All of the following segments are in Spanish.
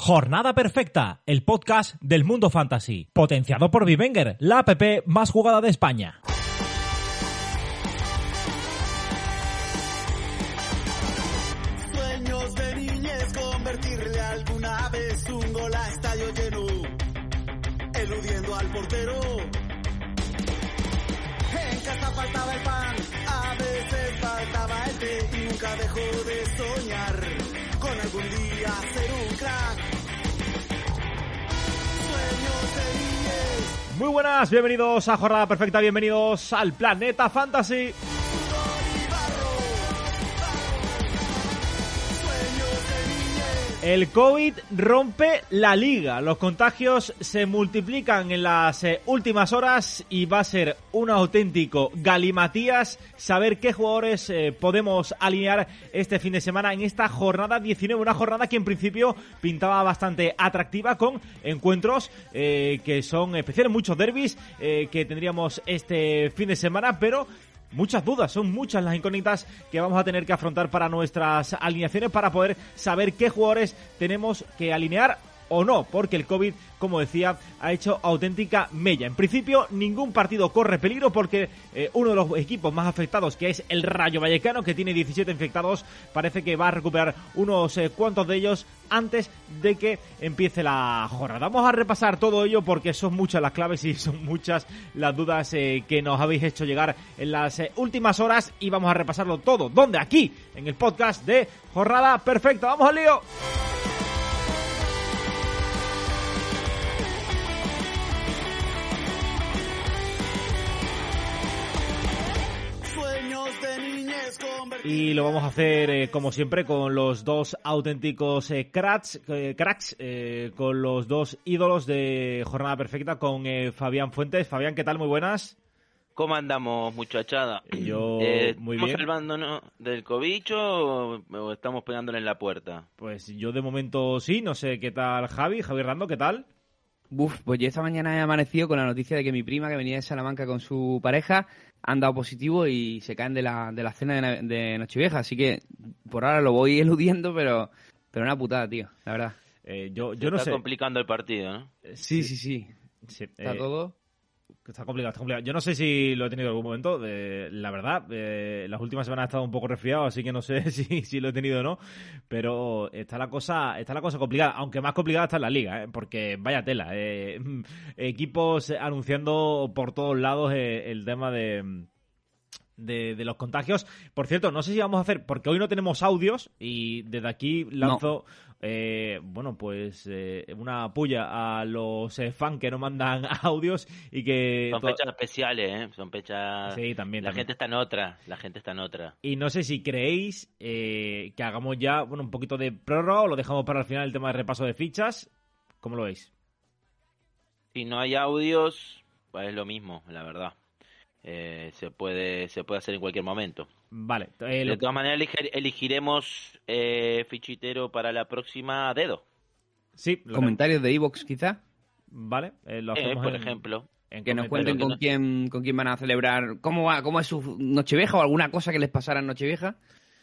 Jornada Perfecta, el podcast del mundo fantasy, potenciado por Vivenger, la app más jugada de España. Muy buenas, bienvenidos a Jornada Perfecta, bienvenidos al Planeta Fantasy. El COVID rompe la liga. Los contagios se multiplican en las eh, últimas horas y va a ser un auténtico galimatías saber qué jugadores eh, podemos alinear este fin de semana en esta jornada 19. Una jornada que en principio pintaba bastante atractiva con encuentros eh, que son especiales, muchos derbis que tendríamos este fin de semana, pero muchas dudas, son muchas las incógnitas que vamos a tener que afrontar para nuestras alineaciones para poder saber qué jugadores tenemos que alinear o no, porque el COVID, como decía, ha hecho auténtica mella. En principio, ningún partido corre peligro porque eh, uno de los equipos más afectados, que es el Rayo Vallecano, que tiene 17 infectados, parece que va a recuperar unos eh, cuantos de ellos antes de que empiece la jornada. Vamos a repasar todo ello porque son muchas las claves y son muchas las dudas eh, que nos habéis hecho llegar en las últimas horas y vamos a repasarlo todo. ¿Dónde? Aquí, en el podcast de Jornada Perfecta. ¡Vamos al lío! Y lo vamos a hacer eh, como siempre con los dos auténticos eh, cracks, eh, cracks con los dos ídolos de Jornada Perfecta, con Fabián Fuentes. Fabián, ¿qué tal? Muy buenas. ¿Cómo andamos, muchachada? Yo Eh, muy ¿Estamos bien. salvándonos del cobicho o o estamos pegándole en la puerta? Pues yo de momento sí, no sé qué tal Javi, Javi Rando, ¿qué tal? Buf, pues yo esta mañana he amanecido con la noticia de que mi prima, que venía de Salamanca con su pareja, han dado positivo y se caen de la, de la cena de, de Nochevieja. Así que por ahora lo voy eludiendo, pero, pero una putada, tío, la verdad. Eh, yo, Se yo no está sé. complicando el partido, ¿no? Sí, sí, sí. Sí, Está eh, todo. Está complicado, está complicado. Yo no sé si lo he tenido en algún momento. eh, la verdad, eh, las últimas semanas he estado un poco resfriado, así que no sé si, si lo he tenido o no. Pero está la cosa, está la cosa complicada. Aunque más complicada está en la liga, eh, porque vaya tela. eh, equipos anunciando por todos lados el tema de. De, de los contagios. Por cierto, no sé si vamos a hacer, porque hoy no tenemos audios y desde aquí lanzo, eh, bueno, pues eh, una puya a los eh, fans que no mandan audios y que... Son fechas especiales, ¿eh? Son fechas... Sí, también, La también. gente está en otra, la gente está en otra. Y no sé si creéis eh, que hagamos ya bueno, un poquito de prórroga o lo dejamos para el final el tema de repaso de fichas. ¿Cómo lo veis? Si no hay audios, pues es lo mismo, la verdad. Eh, se puede se puede hacer en cualquier momento. Vale. eh, lo- De todas maneras, elige- elegiremos eh, fichitero para la próxima dedo. sí, lo Comentarios de Evox, quizá. Vale, eh, lo Eh, hacemos por en- ejemplo. en Que nos cuenten que con no- quién, con quién van a celebrar, cómo, va, cómo es su Nochevieja o alguna cosa que les pasara en Nochevieja.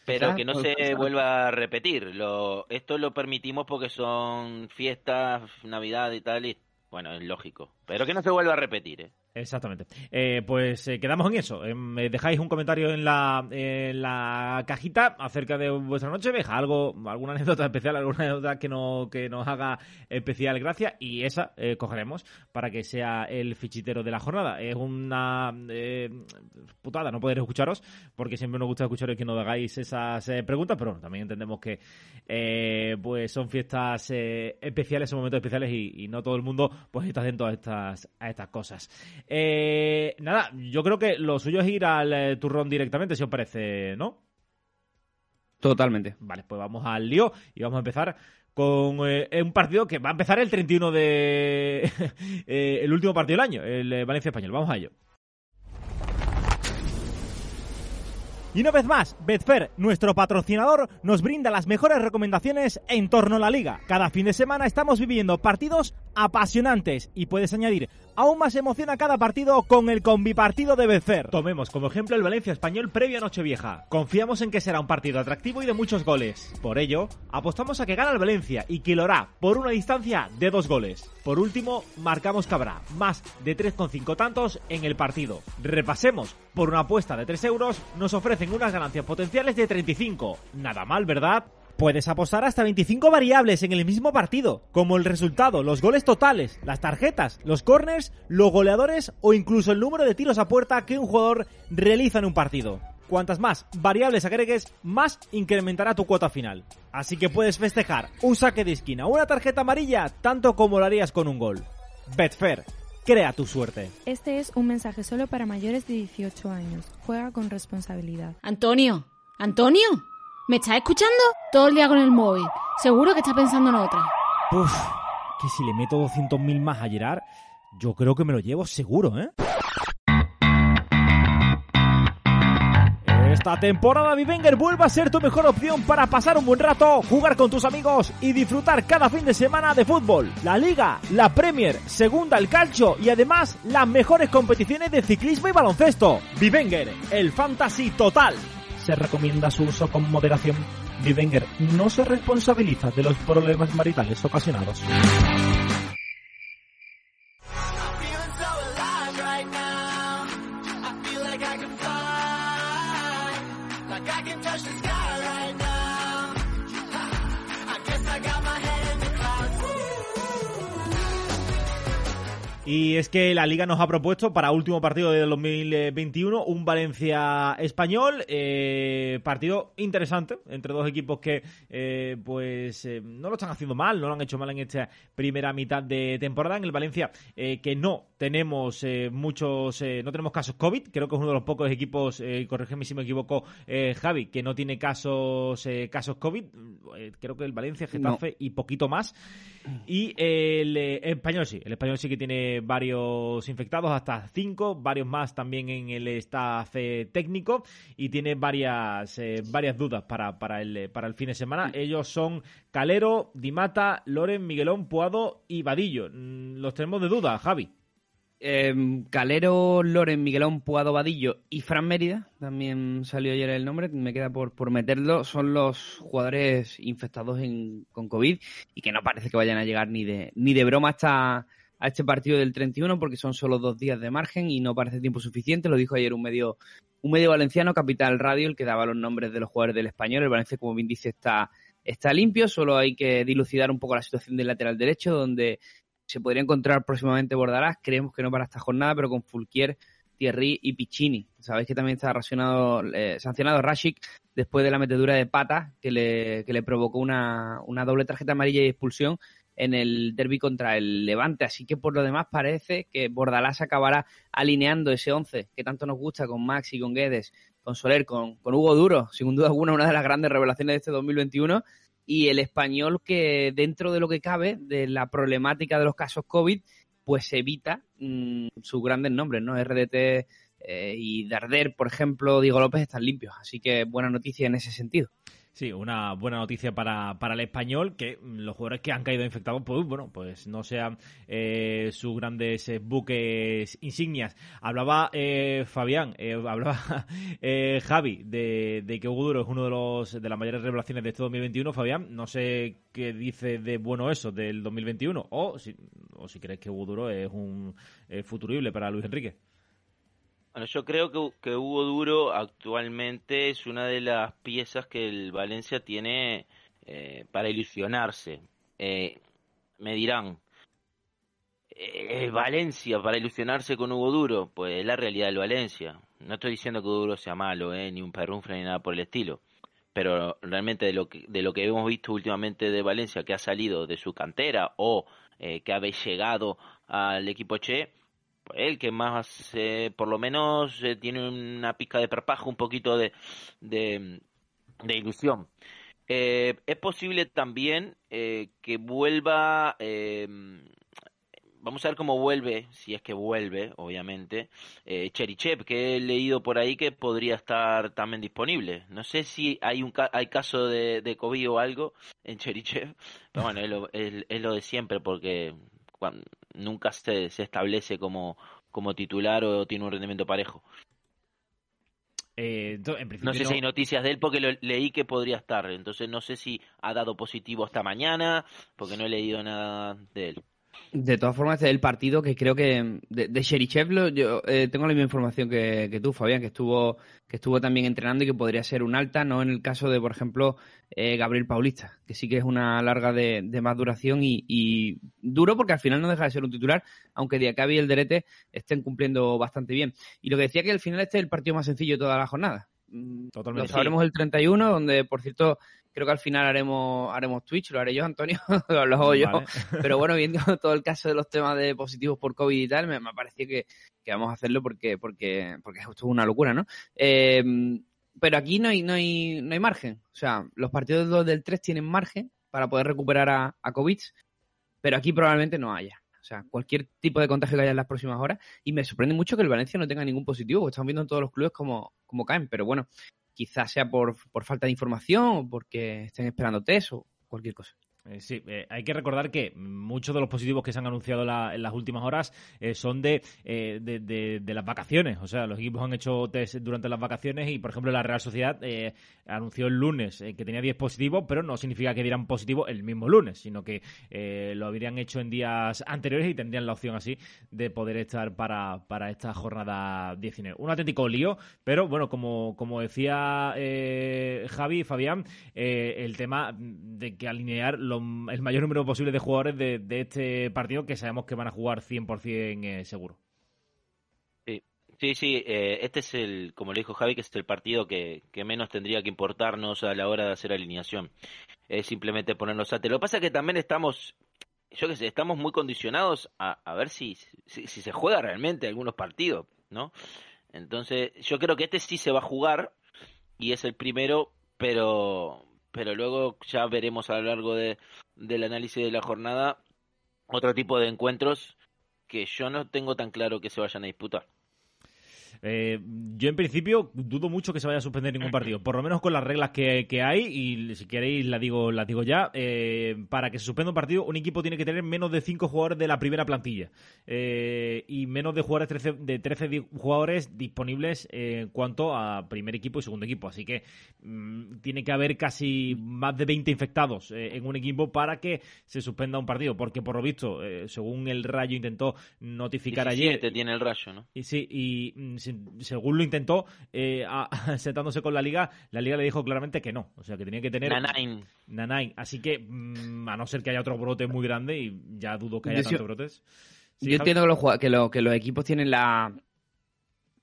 Pero que no se pasar. vuelva a repetir. Lo, esto lo permitimos porque son fiestas, Navidad y tal, y bueno, es lógico. Pero que no se vuelva a repetir, ¿eh? Exactamente. Eh, pues eh, quedamos en eso. Eh, me dejáis un comentario en la, en cajita acerca de vuestra noche vieja, algo, alguna anécdota especial, alguna anécdota que, no, que nos haga especial gracia y esa eh, cogeremos para que sea el fichitero de la jornada. Es una eh, putada no poder escucharos porque siempre nos gusta escucharos que nos hagáis esas eh, preguntas, pero bueno, también entendemos que eh, pues son fiestas eh, especiales, son momentos especiales y, y no todo el mundo pues está atento a estas, a estas cosas. Eh, nada, yo creo que lo suyo es ir al eh, turrón directamente, si os parece, ¿no? Totalmente. Vale, pues vamos al lío y vamos a empezar con eh, un partido que va a empezar el 31 de... eh, el último partido del año, el Valencia Español. Vamos a ello. Y una vez más, Betfair, nuestro patrocinador, nos brinda las mejores recomendaciones en torno a la liga. Cada fin de semana estamos viviendo partidos apasionantes y puedes añadir aún más emoción a cada partido con el combipartido de Betfair. Tomemos como ejemplo el Valencia Español previo a Nochevieja. Confiamos en que será un partido atractivo y de muchos goles. Por ello, apostamos a que gana el Valencia y que lo hará por una distancia de dos goles. Por último, marcamos que habrá más de 3,5 tantos en el partido. Repasemos, por una apuesta de 3 euros nos ofrecen unas ganancias potenciales de 35. Nada mal, ¿verdad? Puedes apostar hasta 25 variables en el mismo partido, como el resultado, los goles totales, las tarjetas, los corners, los goleadores o incluso el número de tiros a puerta que un jugador realiza en un partido. Cuantas más variables agregues, más incrementará tu cuota final. Así que puedes festejar un saque de esquina o una tarjeta amarilla tanto como lo harías con un gol. Betfair, crea tu suerte. Este es un mensaje solo para mayores de 18 años. Juega con responsabilidad. Antonio, Antonio, ¿me estás escuchando? Todo el día con el móvil. Seguro que estás pensando en otra. Uf, que si le meto 200.000 más a Gerard, yo creo que me lo llevo seguro, ¿eh? Esta temporada Vivenger vuelve a ser tu mejor opción para pasar un buen rato, jugar con tus amigos y disfrutar cada fin de semana de fútbol. La Liga, la Premier, Segunda el Calcio y además las mejores competiciones de ciclismo y baloncesto. Vivenger, el fantasy total. Se recomienda su uso con moderación. Vivenger no se responsabiliza de los problemas maritales ocasionados. Y es que la Liga nos ha propuesto para último partido de 2021 un Valencia español, eh, partido interesante entre dos equipos que eh, pues eh, no lo están haciendo mal, no lo han hecho mal en esta primera mitad de temporada. En el Valencia eh, que no tenemos eh, muchos, eh, no tenemos casos COVID, creo que es uno de los pocos equipos, corrígeme si me equivoco, eh, Javi, que no tiene casos eh, casos COVID. Creo que el Valencia, Getafe y poquito más. Y el español sí, el español sí que tiene varios infectados, hasta cinco, varios más también en el staff eh, técnico y tiene varias eh, varias dudas para, para, el, eh, para el fin de semana. Ellos son Calero, Dimata, Loren, Miguelón, Puado y Vadillo. Mm, Los tenemos de duda, Javi. Eh, Calero, Loren, Miguelón, Puado, Vadillo y Fran Mérida, también salió ayer el nombre, me queda por, por meterlo, son los jugadores infectados en- con COVID y que no parece que vayan a llegar ni de, ni de broma hasta a este partido del 31 porque son solo dos días de margen y no parece tiempo suficiente, lo dijo ayer un medio un medio valenciano, Capital Radio, el que daba los nombres de los jugadores del español, el Valencia como bien dice está, está limpio, solo hay que dilucidar un poco la situación del lateral derecho donde se podría encontrar próximamente Bordalás, creemos que no para esta jornada, pero con Fulquier, Thierry y Piccini. Sabéis que también está eh, sancionado Rashik después de la metedura de pata que le, que le provocó una, una doble tarjeta amarilla y expulsión en el derby contra el Levante. Así que por lo demás parece que Bordalás acabará alineando ese 11 que tanto nos gusta con Max y con Guedes, con Soler, con, Hugo Duro, sin duda alguna una de las grandes revelaciones de este 2021 y el español que dentro de lo que cabe de la problemática de los casos COVID pues evita mm, sus grandes nombres, ¿no? RDT eh, y Darder, por ejemplo, Diego López están limpios, así que buena noticia en ese sentido. Sí, una buena noticia para, para el español, que los jugadores que han caído infectados, pues bueno, pues no sean eh, sus grandes eh, buques insignias. Hablaba eh, Fabián, eh, hablaba eh, Javi de, que Hugo Duro es uno de los de las mayores revelaciones de este 2021. Fabián, no sé qué dice de bueno eso del 2021, o si, o si crees que Hugo Duro es un futurible para Luis Enrique. Bueno, yo creo que, Hugo Duro actualmente es una de las piezas que el Valencia tiene eh, para ilusionarse. Eh, me dirán, eh, Valencia para ilusionarse con Hugo Duro, pues es la realidad del Valencia. No estoy diciendo que Hugo Duro sea malo, eh, ni un perrunfre ni nada por el estilo. Pero realmente de lo que, de lo que hemos visto últimamente de Valencia, que ha salido de su cantera o eh, que ha llegado al equipo Che, el que más, eh, por lo menos, eh, tiene una pizca de perpajo, un poquito de, de, ilusión. Eh, es posible también eh, que vuelva, eh, vamos a ver cómo vuelve, si es que vuelve, obviamente, Cherichev, que he leído por ahí que podría estar también disponible. No sé si hay un ca- hay caso de, COVID o algo en Cherichev, pero bueno, es lo, de siempre porque nunca se, se establece como, como titular o tiene un rendimiento parejo. Eh, en No sé no- si hay noticias de él porque lo leí que podría estar. Entonces no sé si ha dado positivo esta mañana porque no he leído nada de él. De todas formas, este es el partido que creo que de, de yo eh, tengo la misma información que, que tú, Fabián, que estuvo que estuvo también entrenando y que podría ser un alta, no en el caso de, por ejemplo, eh, Gabriel Paulista, que sí que es una larga de, de más duración y, y duro porque al final no deja de ser un titular, aunque Diacabi y el Derete estén cumpliendo bastante bien. Y lo que decía que al final este es el partido más sencillo de toda la jornada. Mm, Totalmente. Lo sabremos el 31, donde, por cierto, creo que al final haremos haremos Twitch, lo haré yo, Antonio, lo hago yo. Vale. Pero bueno, viendo todo el caso de los temas de positivos por COVID y tal, me, me ha parecido que, que vamos a hacerlo porque, porque, porque esto es una locura, ¿no? Eh, pero aquí no hay, no hay, no hay margen. O sea, los partidos dos del 3 tienen margen para poder recuperar a, a COVID, pero aquí probablemente no haya. O sea, cualquier tipo de contagio que haya en las próximas horas. Y me sorprende mucho que el Valencia no tenga ningún positivo, estamos viendo en todos los clubes cómo, cómo caen. Pero bueno, quizás sea por, por falta de información o porque estén esperando test o cualquier cosa. Eh, sí, eh, hay que recordar que muchos de los positivos que se han anunciado la- en las últimas horas eh, son de, de, de- las vacaciones. O sea, los equipos han hecho test durante las vacaciones y, por ejemplo, la Real Sociedad anunció el lunes que tenía 10 positivos, pero no significa que dieran positivo el mismo lunes, sino que lo habrían hecho en días anteriores y tendrían la opción así de poder estar para, para esta jornada 19. Un auténtico lío, pero bueno, como, como decía Javi y Fabián, el tema de que alinear el mayor número posible de jugadores de, este partido que sabemos que van a jugar 100% eh, seguro. Sí, sí, eh, este es el, como le dijo Javi, que es el partido que, menos tendría que importarnos a la hora de hacer alineación. Es simplemente ponernos a... Lo que pasa es que también estamos, yo qué sé, estamos muy condicionados a, a ver si, si se juega realmente algunos partidos, ¿no? Entonces, yo creo que este sí se va a jugar y es el primero, pero, pero luego ya veremos a lo largo de, del análisis de la jornada otro tipo de encuentros que yo no tengo tan claro que se vayan a disputar. Eh, yo en principio dudo mucho que se vaya a suspender ningún partido, por lo menos con las reglas que, que hay, y si queréis la digo, la digo ya, eh, para que se suspenda un partido, un equipo tiene que tener menos de 5 jugadores de la primera plantilla. Eh, y menos de jugadores 13, de 13 di- jugadores disponibles eh, en cuanto a primer equipo y segundo equipo, así que mm, tiene que haber casi más de 20 infectados en un equipo para que se suspenda un partido, porque por lo visto, según el Rayo intentó notificar ayer, 17 tiene el rayo, ¿no? y sí, y mm, según lo intentó, eh, a- sentándose con la liga, la liga le dijo claramente que no. O sea, que tenía que tener Nanain. Nanain. Así que, mm, a no ser que haya otro brote muy grande, y ya dudo que haya tantos brotes. Sí, Yo entiendo que los, que, lo- que los equipos tienen la,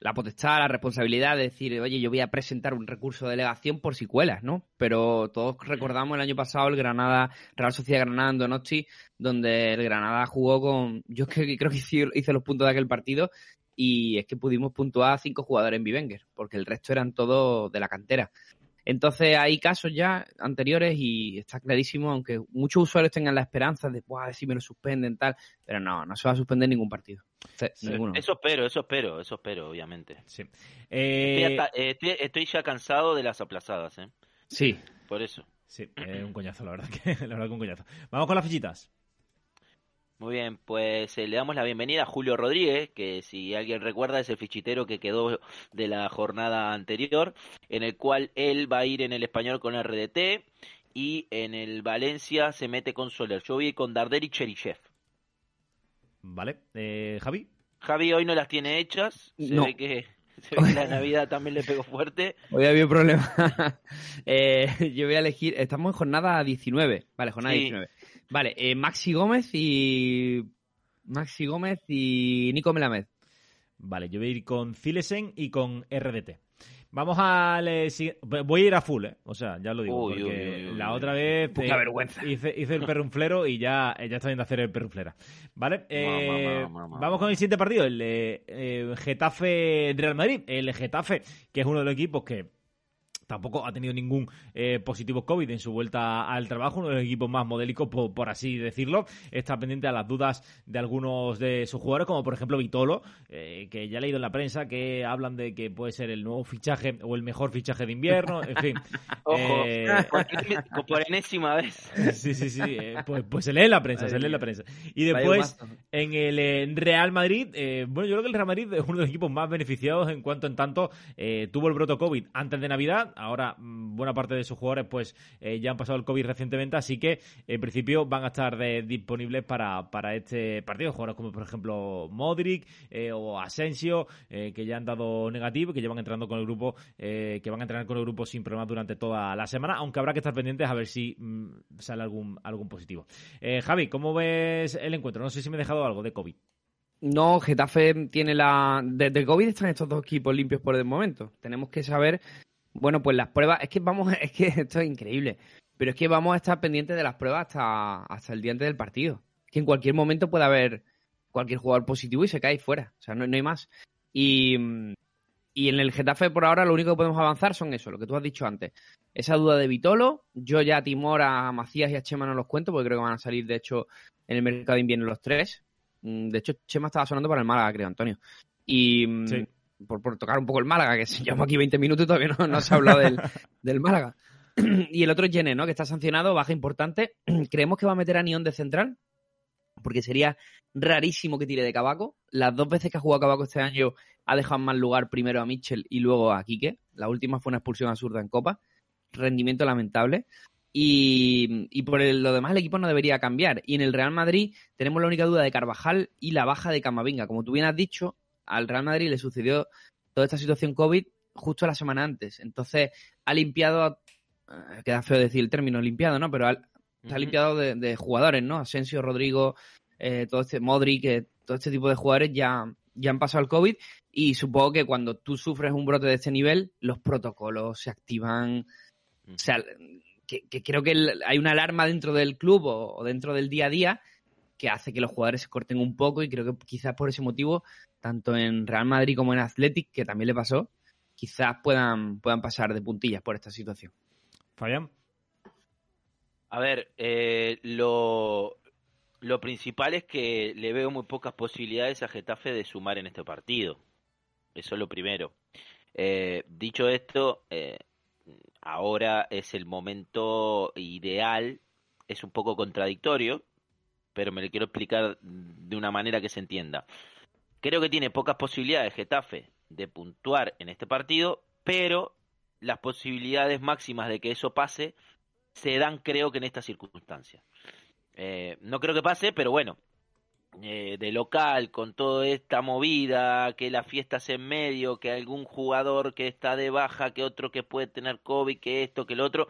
la potestad, la responsabilidad de decir, oye, yo voy a presentar un recurso de delegación por si cuelas, ¿no? Pero todos recordamos el año pasado el Granada, Real Sociedad Granada en Donosti, donde el Granada jugó con, yo creo que hice, hice los puntos de aquel partido y es que pudimos puntuar a cinco jugadores en Bivenger, porque el resto eran todos de la cantera. Entonces hay casos ya anteriores y está clarísimo, aunque muchos usuarios tengan la esperanza de, "Buah, si me lo suspenden, tal, pero no, no se va a suspender ningún partido. Sí, ninguno. Eso espero, eso espero, eso espero, obviamente. Sí. Eh, eh, estoy, estoy ya cansado de las aplazadas, ¿eh? Sí, Por eso. sí, eh, un coñazo, la verdad que, la verdad que un coñazo. Vamos con las fichitas. Muy bien, pues eh, le damos la bienvenida a Julio Rodríguez, que si alguien recuerda es el fichitero que quedó de la jornada anterior, en el cual él va a ir en el español con RDT y en el Valencia se mete con Soler. Yo voy con Darder y Cherichev. Vale. Eh, Javi. Javi hoy no las tiene hechas, se No. ve que, se ve que la Navidad también le pegó fuerte. hoy había un problema. Eh, yo voy a elegir, estamos en jornada 19, vale, jornada Sí. 19. Vale, eh, Maxi Gómez y... Maxi Gómez y Nico Melamed. Vale, yo voy a ir con Cilesen y con RDT. Vamos al eh, si- Voy a ir a full, ¿eh? O sea, ya lo digo. Uy, porque uy, uy, uy, la uy. otra vez Poca eh, vergüenza. Hice, hice el perrunflero y ya, eh, ya está viendo hacer el perrunflera. ¿Vale? Eh, ma, ma, ma, vamos con el siguiente partido, el eh, eh, Getafe-Real Madrid. El Getafe, que es uno de los equipos que tampoco ha tenido ningún eh, positivo COVID en su vuelta al trabajo, uno de los equipos más modélicos, por, por así decirlo. Está pendiente a las dudas de algunos de sus jugadores, como por ejemplo Vitolo, eh, que ya he leído en la prensa que hablan de que puede ser el nuevo fichaje o el mejor fichaje de invierno, en fin. Ojo, Eh, por, por enésima vez. Sí, sí, sí. eh, pues, pues se lee en la prensa, se lee en la prensa. Y después, en el Real Madrid, eh, bueno, yo creo que el Real Madrid es uno de los equipos más beneficiados en cuanto en tanto eh, tuvo el broto COVID antes de Navidad. Ahora, mm, buena parte de sus jugadores, pues eh, ya han pasado el COVID recientemente, así que en principio van a estar de- disponibles para, para este partido. Jugadores como, por ejemplo, Modric eh, o Asensio, eh, que ya han dado negativo, que llevan entrando con el grupo, eh, que van a entrenar con el grupo sin problemas durante toda la semana, aunque habrá que estar pendientes a ver si mm, sale algún, algún positivo. Eh, Javi, ¿cómo ves el encuentro? No sé si me he dejado algo de COVID. No, Getafe tiene la. Desde COVID están estos dos equipos limpios por el momento. Tenemos que saber. Bueno, pues las pruebas. Es que vamos. Es que esto es increíble. Pero es que vamos a estar pendientes de las pruebas hasta, hasta el día antes del partido. Que en cualquier momento puede haber cualquier jugador positivo y se cae fuera. O sea, no, no hay más. Y, y en el Getafe por ahora lo único que podemos avanzar son eso, lo que tú has dicho antes. Esa duda de Vitolo. Yo ya a Timor, a Macías y a Chema no los cuento porque creo que van a salir, de hecho, en el mercado de invierno los tres. Mm, De hecho, Chema estaba sonando para el Málaga, creo, Antonio. Y mm, Sí. Por, por tocar un poco el Málaga, que se llama aquí 20 minutos y todavía no, no se ha hablado del, del Málaga. y el otro es Yene, ¿no? Que está sancionado, baja importante. Creemos que va a meter a Nión de central, porque sería rarísimo que tire de Cabaco. Las dos veces que ha jugado Cabaco este año ha dejado en mal lugar primero a Mitchell y luego a Quique. La última fue una expulsión absurda en Copa. Rendimiento lamentable. Y, y por el- lo demás el equipo no debería cambiar. Y en el Real Madrid tenemos la única duda de Carvajal y la baja de Camavinga. Como tú bien has dicho, al Real Madrid le sucedió toda esta situación COVID justo la semana antes. Entonces ha limpiado, eh, queda feo decir el término limpiado, ¿no? Pero ha, se ha Ujú. limpiado de, de jugadores, ¿no? Asensio, Rodrigo, eh, todo este Modric, eh, todo este tipo de jugadores ya, ya han pasado el COVID y supongo que cuando tú sufres un brote de este nivel, los protocolos se activan. O sea, que, que creo que el- hay una alarma dentro del club o, o dentro del día a día que hace que los jugadores se corten un poco y creo que quizás por ese motivo, tanto en Real Madrid como en Athletic, que también le pasó, quizás puedan, puedan pasar de puntillas por esta situación. Fabián. A ver, eh, lo, lo principal es que le veo muy pocas posibilidades a Getafe de sumar en este partido. Eso es lo primero. Eh, dicho esto, eh, ahora es el momento ideal. Es un poco contradictorio, pero me lo quiero explicar de una manera que se entienda. Creo que tiene pocas posibilidades Getafe de puntuar en este partido, pero las posibilidades máximas de que eso pase se dan creo que en estas circunstancias. Eh, no creo que pase, pero bueno, eh, de local, con toda esta movida, que la fiesta es en medio, que algún jugador que está de baja, que otro que puede tener COVID, que esto, que el otro,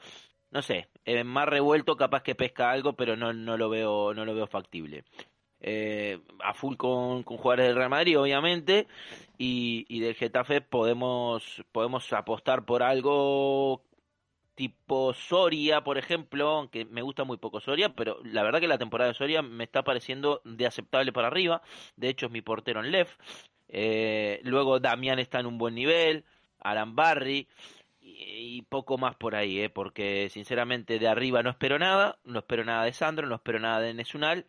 no sé, eh, más revuelto capaz que pesca algo, pero no, no lo veo, no lo veo factible. Eh, a full con, con jugadores del Real Madrid, obviamente, y, y del Getafe podemos, podemos apostar por algo tipo Soria, por ejemplo, aunque me gusta muy poco Soria, pero la verdad que la temporada de Soria me está pareciendo de aceptable para arriba. De hecho, es mi portero en Lef. Eh, luego Damián está en un buen nivel, Alan Barry y, poco más por ahí, eh, porque sinceramente de arriba no espero nada, no espero nada de Sandro, no espero nada de Nesunal.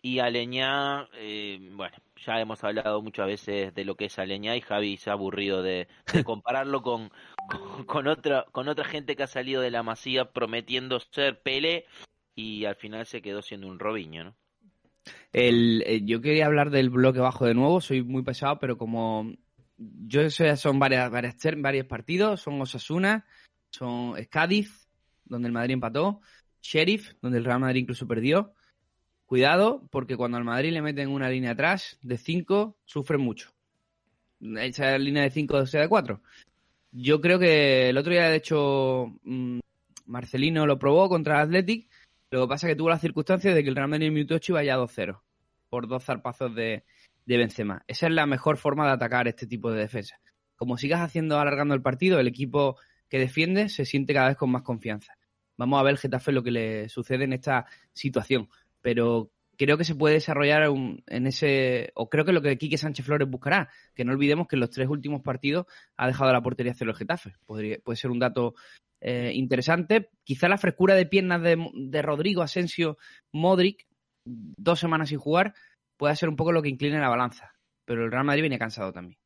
Y Aleñá, eh, bueno, ya hemos hablado muchas veces de lo que es Aleñá y Javi se ha aburrido de, de compararlo con, con, con otra, con otra gente que ha salido de la masía prometiendo ser Pelé y al final se quedó siendo un Robinho, ¿no? El, eh, yo quería hablar del bloque bajo de nuevo, soy muy pesado, pero como yo sé, son varias, varias, varios partidos, son Osasuna, son Cádiz, donde el Madrid empató, Sheriff, donde el Real Madrid incluso perdió. Cuidado, porque cuando al Madrid le meten una línea atrás de 5, sufren mucho. Esa línea de 5 sea de 4. Yo creo que el otro día, de hecho, mm, Marcelino lo probó contra el Athletic. Lo que pasa es que tuvo la circunstancia de que el Real Madrid en minuto 8 iba ya 2-0 por dos zarpazos de, de Benzema. Esa es la mejor forma de atacar este tipo de defensa. Como sigas haciendo, alargando el partido, el equipo que defiende se siente cada vez con más confianza. Vamos a ver Getafe lo que le sucede en esta situación. Pero creo que se puede desarrollar en ese, o creo que lo que Quique Sánchez Flores buscará, que no olvidemos que en los tres últimos partidos ha dejado la portería cero el Getafe. Puede ser un dato eh, interesante. Quizá la frescura de piernas de, de Rodrigo, Asensio, Modric, dos semanas sin jugar, puede ser un poco lo que incline la balanza. Pero el Real Madrid viene cansado también.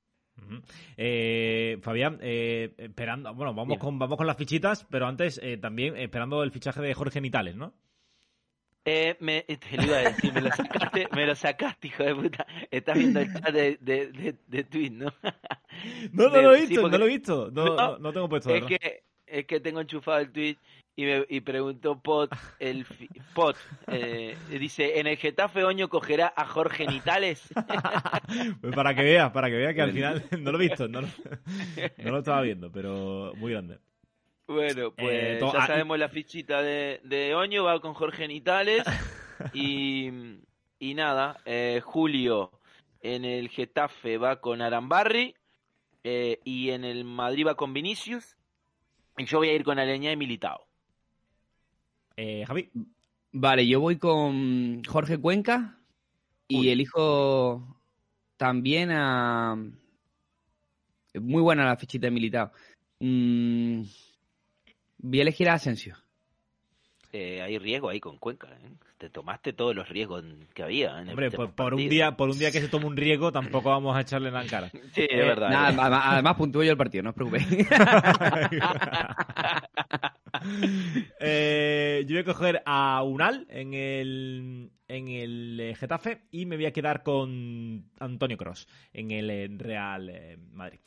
Eh, Fabián, eh, esperando, bueno, vamos Bien. con, vamos con las fichitas, pero antes eh, también esperando el fichaje de Jorge Nitales, ¿no? Eh, me, te lo iba a decir, me lo sacaste, me lo sacaste, hijo de puta. Estás viendo el chat de, de, de, de Twitch, ¿no? No, no Me- lo he sí, visto, porque- no lo he visto. No, No, no, no tengo puesto. Es que, es que tengo enchufado el tweet y, me, y preguntó Pot, el Pot, eh, dice, ¿en el Getafe Oño cogerá a Jorge Nitales? Pues para que veas, para que veas que al final no lo he visto, no lo, no lo estaba viendo, pero muy grande. Bueno, pues Eh, to- ya ah, sabemos la fichita de, de Oño, va con Jorge Nitales y, y nada, eh, Julio en el Getafe va con Arambarri y en el Madrid va con Vinicius y yo voy a ir con Aleñá y Militao. Eh, Javi, Vale, yo voy con Jorge Cuenca y Uy. elijo también a. Muy buena la fichita de Militao. Mm, Voy a elegir a Asensio. Eh, hay riesgo ahí con Cuenca, ¿eh? te tomaste todos los riesgos que había en el hombre, tema por, por un día, por un día que se tome un riego, tampoco vamos a echarle nada en cara. Sí, es Eh, verdad. Nada, es verdad. además, además puntúo yo el partido, no os preocupéis. Eh, yo voy a coger a Unal en el, en el eh, Getafe y me voy a quedar con Antonio Cross en el eh, Real Madrid.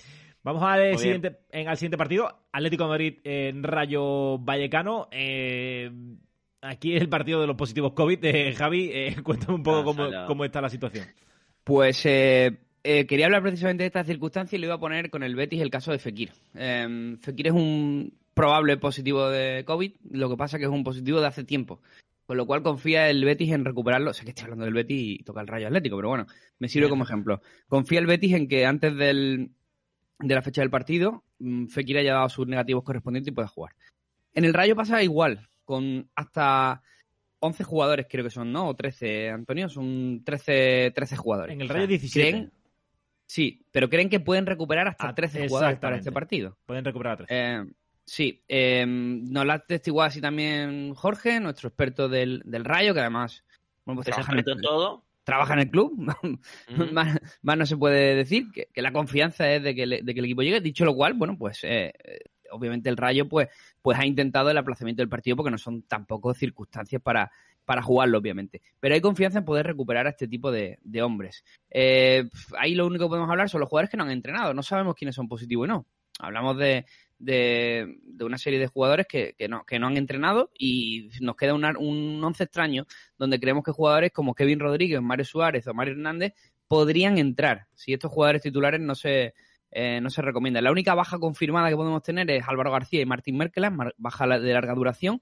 Vamos al siguiente, en, al siguiente partido. Atlético de Madrid en Rayo Vallecano. Eh, aquí el partido de los positivos COVID. Eh, Javi, eh, cuéntame un poco cómo, cómo está la situación. Pues quería hablar precisamente de esta circunstancia y lo iba a poner con el Betis el caso de Fekir. Eh, Fekir es un probable positivo de COVID, lo que pasa que es un positivo de hace tiempo. Con lo cual confía el Betis en recuperarlo. Sé que estoy hablando del Betis y toca el rayo atlético, pero bueno, me sirve como ejemplo. Confía el Betis en que antes del, de la fecha del partido, mm, Fekir haya dado sus negativos correspondientes y pueda jugar. En el rayo pasa igual, con hasta 11 jugadores creo que son, ¿no? O 13, Antonio, son 13, 13 jugadores. En el O sea, Rayo 17. creen- sí, pero creen que pueden recuperar hasta Ah, 13 jugadores para este partido. Pueden recuperar a tres. Eh, sí, eh, nos la ha testiguado así también Jorge, nuestro experto del, del Rayo, que además bueno, pues ¿Es trabaja, en el, todo? trabaja en el club. Más, más no se puede decir, que, que la confianza es de que, le- de que el equipo llegue. Dicho lo cual, bueno, pues eh, eh, obviamente el Rayo pues, pues ha intentado el aplazamiento del partido porque no son tampoco circunstancias para, para jugarlo, obviamente. Pero hay confianza en poder recuperar a este tipo de, de hombres. Eh, ahí lo único que podemos hablar son los jugadores que no han entrenado. No sabemos quiénes son positivos y no. Hablamos de, de, una serie de jugadores que, que, no, que no han entrenado y nos queda una- un once extraño donde creemos que jugadores como Kevin Rodríguez, Mario Suárez o Mario Hernández podrían entrar si estos jugadores titulares no se, eh, no se recomiendan. La única baja confirmada que podemos tener es Álvaro García y Martín Merkelas, mar- baja de larga duración.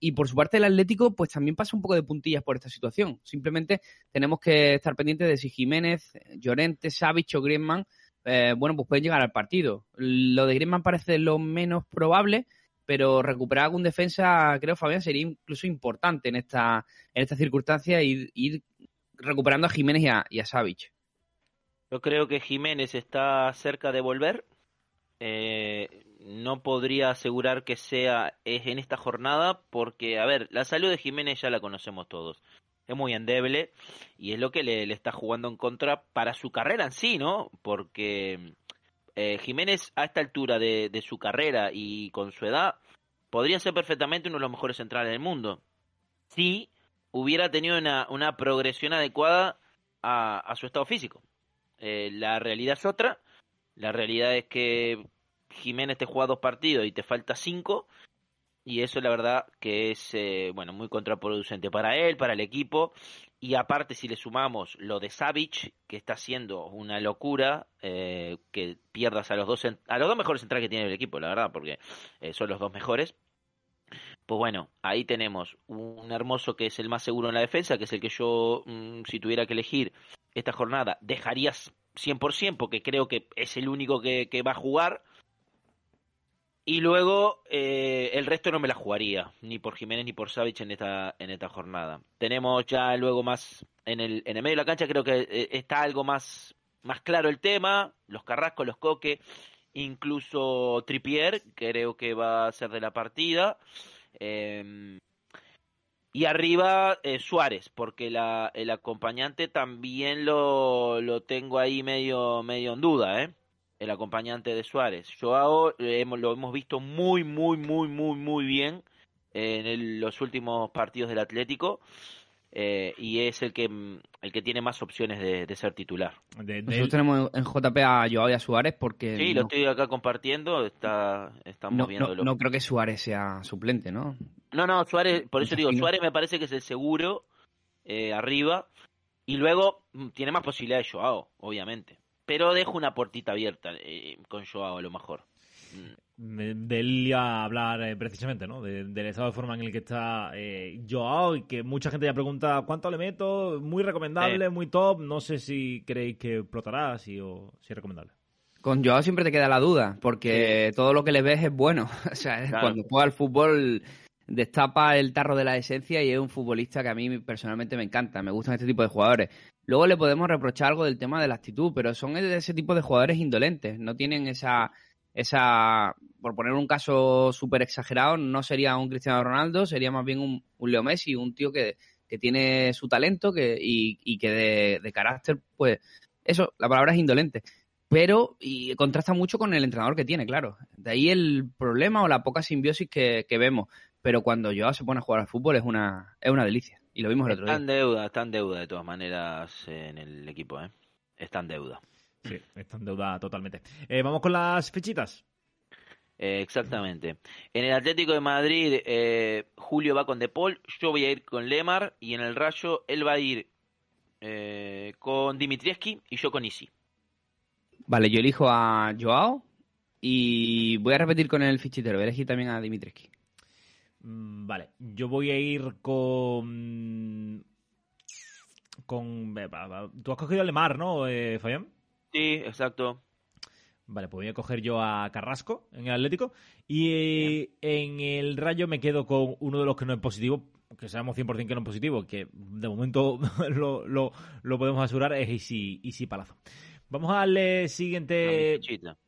Y por su parte el Atlético pues también pasa un poco de puntillas por esta situación. Simplemente tenemos que estar pendientes de si Jiménez, Llorente, Savic o Griezmann eh, bueno, pues pueden llegar al partido. Lo de Griezmann parece lo menos probable, pero recuperar algún defensa, creo, Fabián, sería incluso importante en esta, en esta circunstancia y ir recuperando a Jiménez y a, y. Yo creo que Jiménez está cerca de volver. Eh, no podría asegurar que sea es en esta jornada porque, a ver, la salud de Jiménez ya la conocemos todos. Es muy endeble y es lo que le, le está jugando en contra para su carrera en sí, ¿no? Porque eh, Jiménez a esta altura de, de su carrera y con su edad podría ser perfectamente uno de los mejores centrales del mundo. Si hubiera tenido una, una progresión adecuada a, a su estado físico. Eh, la realidad es otra. La realidad es que Jiménez te juega dos partidos y te falta cinco. Y eso la verdad que es eh, bueno muy contraproducente para él, para el equipo. Y aparte si le sumamos lo de Savic, que está haciendo una locura, eh, que pierdas a los dos a los dos mejores centrales que tiene el equipo, la verdad, porque eh, son los dos mejores. Pues bueno, ahí tenemos un hermoso que es el más seguro en la defensa, que es el que yo, mm, si tuviera que elegir esta jornada, dejarías 100% porque creo que es el único que, que va a jugar. Y luego eh, el resto no me la jugaría, ni por Jiménez ni por Savic en esta, en esta jornada. Tenemos ya luego más en el, en el medio de la cancha, creo que eh, está algo más, más claro el tema, los Carrasco, los Coque, incluso Tripier, creo que va a ser de la partida. Eh, y arriba eh, Suárez, porque la, el acompañante también lo, lo tengo ahí medio, medio en duda, ¿eh? El acompañante de Suárez. Joao eh, hemos, lo hemos visto muy, muy, muy, muy, muy bien en el- los últimos partidos del Atlético eh, y es el que, el que tiene más opciones de, de ser titular. De- de Nosotros él- tenemos en JP a Joao y a Suárez porque Sí, lo no, estoy acá compartiendo, está, estamos no, no- viéndolo. no creo que Suárez sea suplente, ¿no? No, no, Suárez, por eso digo. Suárez me parece que es el seguro eh, arriba. Y luego mm, tiene más posibilidades Joao, obviamente. Pero dejo una puertita abierta eh, con Joao a lo mejor. Mm, de de él iba a hablar eh, precisamente, ¿no? De- del estado de forma en el que está eh, Joao y que mucha gente ya pregunta cuánto le meto, muy recomendable, muy top, no sé si creéis que explotará, si, o, si es recomendable. Con Joao siempre te queda la duda, porque todo lo que le ves es bueno. O sea, Claro. cuando juega al fútbol destapa el tarro de la esencia y es un futbolista que a mí personalmente me encanta. Me gustan este tipo de jugadores. Luego le podemos reprochar algo del tema de la actitud, pero son ese tipo de jugadores indolentes. No tienen esa, esa por poner un caso súper exagerado, no sería un Cristiano Ronaldo, sería más bien un, un Leo Messi, un tío que, que tiene su talento que, y, que de, carácter, pues eso, la palabra es indolente pero y contrasta mucho con el entrenador que tiene, claro. De ahí el problema o la poca simbiosis que vemos. Pero cuando Joao se pone a jugar al fútbol es una, es una delicia. Y lo vimos el otro Está día. en deuda, está en deuda de todas maneras en el equipo, ¿eh? Está en deuda. Sí, está en deuda totalmente. Eh, Vamos con las fichitas. Eh, exactamente. En el Atlético de Madrid, eh, Julio va con De Paul, yo voy a ir con Lemar y en el Rayo él va a ir eh, con Dimitrievski y yo con Isi. Vale, yo elijo a Joao y voy a repetir con el fichitero. Voy a elegir también a Dimitrescu. Mm, Vale, yo voy a ir con... con eh, Tú has cogido a Lemar, ¿no, eh, Fabián? Sí, exacto. Vale, pues voy a coger yo a Carrasco en el Atlético. Y eh, en el Rayo me quedo con uno de los que no es positivo, que sabemos 100% que no es positivo, que de momento lo, lo, lo podemos asegurar, es Isi, Isi Palazo. Vamos a darle A mi siguiente... fichita.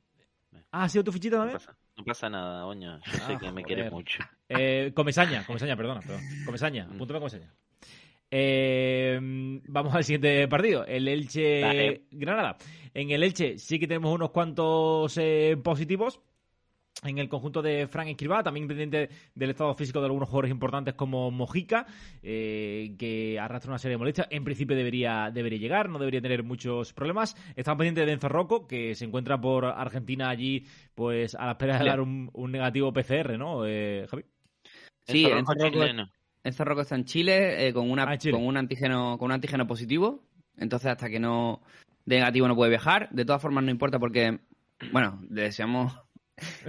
Ah, ¿ha sido tu fichita también? No pasa nada, Oña. Yo sé Ah, que me joder. quieres mucho. Eh, Comesaña, Comesaña, perdona, perdón. Comesaña, Mm. apúntame Comesaña. Eh, vamos al siguiente partido, el Elche Dale. Granada. En el Elche sí que tenemos unos cuantos eh, positivos. En el conjunto de Frank Escribá, también pendiente del estado físico de algunos jugadores importantes como Mojica, eh, que arrastra una serie de molestias. En principio debería, debería llegar, no debería tener muchos problemas. Estamos pendientes de Enzo Rocco, que se encuentra por Argentina allí, pues a la espera de dar un, un negativo PCR, ¿no, eh, Javi? Sí, Rocco está en Chile, eh, con, una, Ah, Chile. con un antígeno con un antígeno positivo. Entonces, hasta que no de negativo no puede viajar. De todas formas, no importa porque, bueno, le deseamos.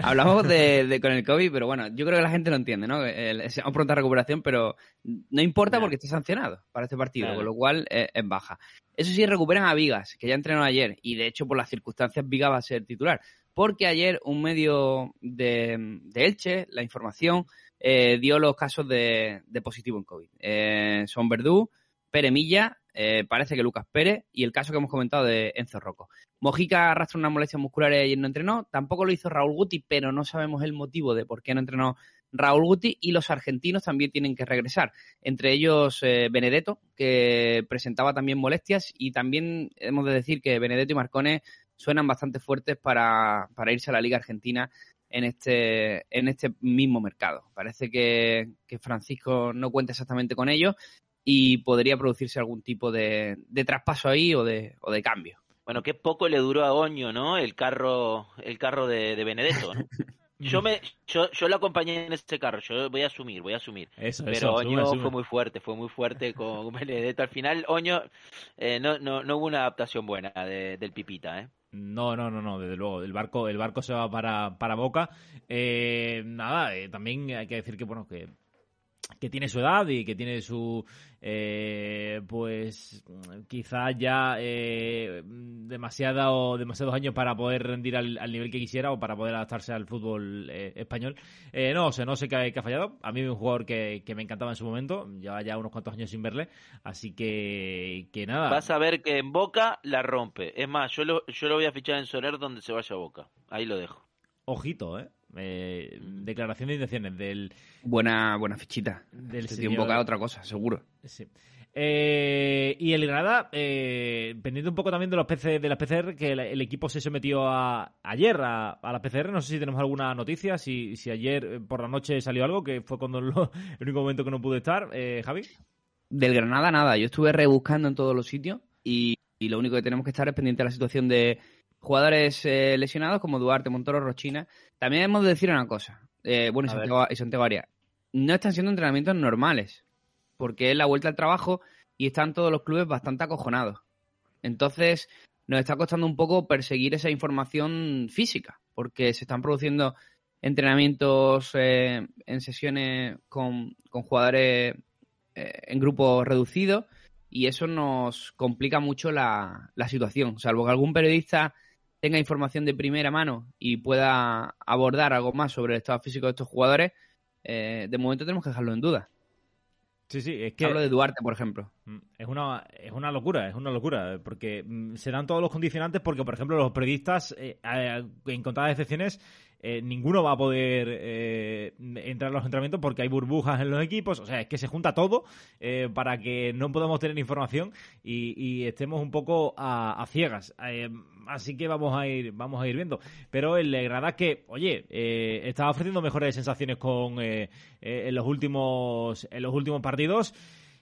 Hablamos de, de- con el COVID, pero bueno, yo creo que la gente lo entiende, ¿no? El- deseamos pronta recuperación, pero no importa Claro. porque está sancionado para este partido, Claro. con lo cual eh, es baja. Eso sí, recuperan a Vigas, que ya entrenó ayer, y de hecho, por las circunstancias, Vigas va a ser titular. Porque ayer un medio de, de Elche, la información, eh, dio los casos de, de positivo en COVID. Eh, son Verdú, Pere Milla, eh, parece que Lucas Pérez y el caso que hemos comentado de Enzo Rocco. Mojica arrastra unas molestias musculares y no entrenó. Tampoco lo hizo Raúl Guti, pero no sabemos el motivo de por qué no entrenó Raúl Guti. Y los argentinos también tienen que regresar. Entre ellos eh, Benedetto, que presentaba también molestias. Y también hemos de decir que Benedetto y Marcone suenan bastante fuertes para, para irse a la Liga Argentina en este, en este mismo mercado. Parece que, que Francisco no cuenta exactamente con ellos y podría producirse algún tipo de, de traspaso ahí o de, o de cambio. Bueno, qué poco le duró a Oño, ¿no? El carro, el carro de, de Benedetto, ¿no? Yo me, yo, yo lo acompañé en ese carro, yo voy a asumir, voy a asumir. Eso, Pero eso, Oño fue muy fuerte, fue muy fuerte con Benedetto. Al final, Oño, eh, no, no, no hubo una adaptación buena de- del Pipita, ¿eh? No, no, no, no, desde luego. El barco, el barco se va para, para Boca. Eh, nada, eh, también hay que decir que, bueno, que que tiene su edad y que tiene su eh, pues quizás ya eh, demasiada o demasiados años para poder rendir al, al nivel que quisiera o para poder adaptarse al fútbol eh, español no sé no sé qué ha, qué ha fallado a mí es un jugador que, que me encantaba en su momento lleva ya unos cuantos años sin verle así que que nada Vas a ver que en Boca la rompe. Es más, yo lo, yo lo voy a fichar en Soler donde se vaya a Boca. Ahí lo dejo. ojito eh Eh, declaración de intenciones del Buena, buena fichita. Del un señor- boca otra cosa, seguro. Sí. Eh, y el Granada, eh, pendiente un poco también de los PC, de las PCR, que el, el equipo se sometió a, ayer a, a la PCR. No sé si tenemos alguna noticia, si, si ayer eh, por la noche salió algo, que fue cuando lo- el único momento que no pude estar. Eh, Javi. Del Granada, nada. Yo estuve rebuscando en todos los sitios y, y lo único que tenemos que estar es pendiente de la situación de jugadores eh, lesionados como Duarte, Montoro, Rochina. También hemos de decir una cosa. eh, bueno, y Santiago Arias. No están siendo entrenamientos normales porque es la vuelta al trabajo y están todos los clubes bastante acojonados. Entonces, nos está costando un poco perseguir esa información física, porque se están produciendo entrenamientos eh, en sesiones con, con jugadores eh, en grupos reducidos y eso nos complica mucho la, la situación. Salvo que algún periodista tenga información de primera mano y pueda abordar algo más sobre el estado físico de estos jugadores, eh, de momento tenemos que dejarlo en duda. Sí, sí, es que Hablo de Duarte, por ejemplo. Mm, Es una, es una locura, es una locura, porque mm, se dan todos los condicionantes porque, por ejemplo, los periodistas, eh, eh, en contadas excepciones, eh, ninguno va a poder eh, entrar a los entrenamientos porque hay burbujas en los equipos, o sea, es que se junta todo eh, para que no podamos tener información y, estemos un poco a, a ciegas. Así que vamos a ir vamos a ir viendo. Pero el Granada que, oye, estaba ofreciendo mejores sensaciones con en los últimos en los últimos partidos.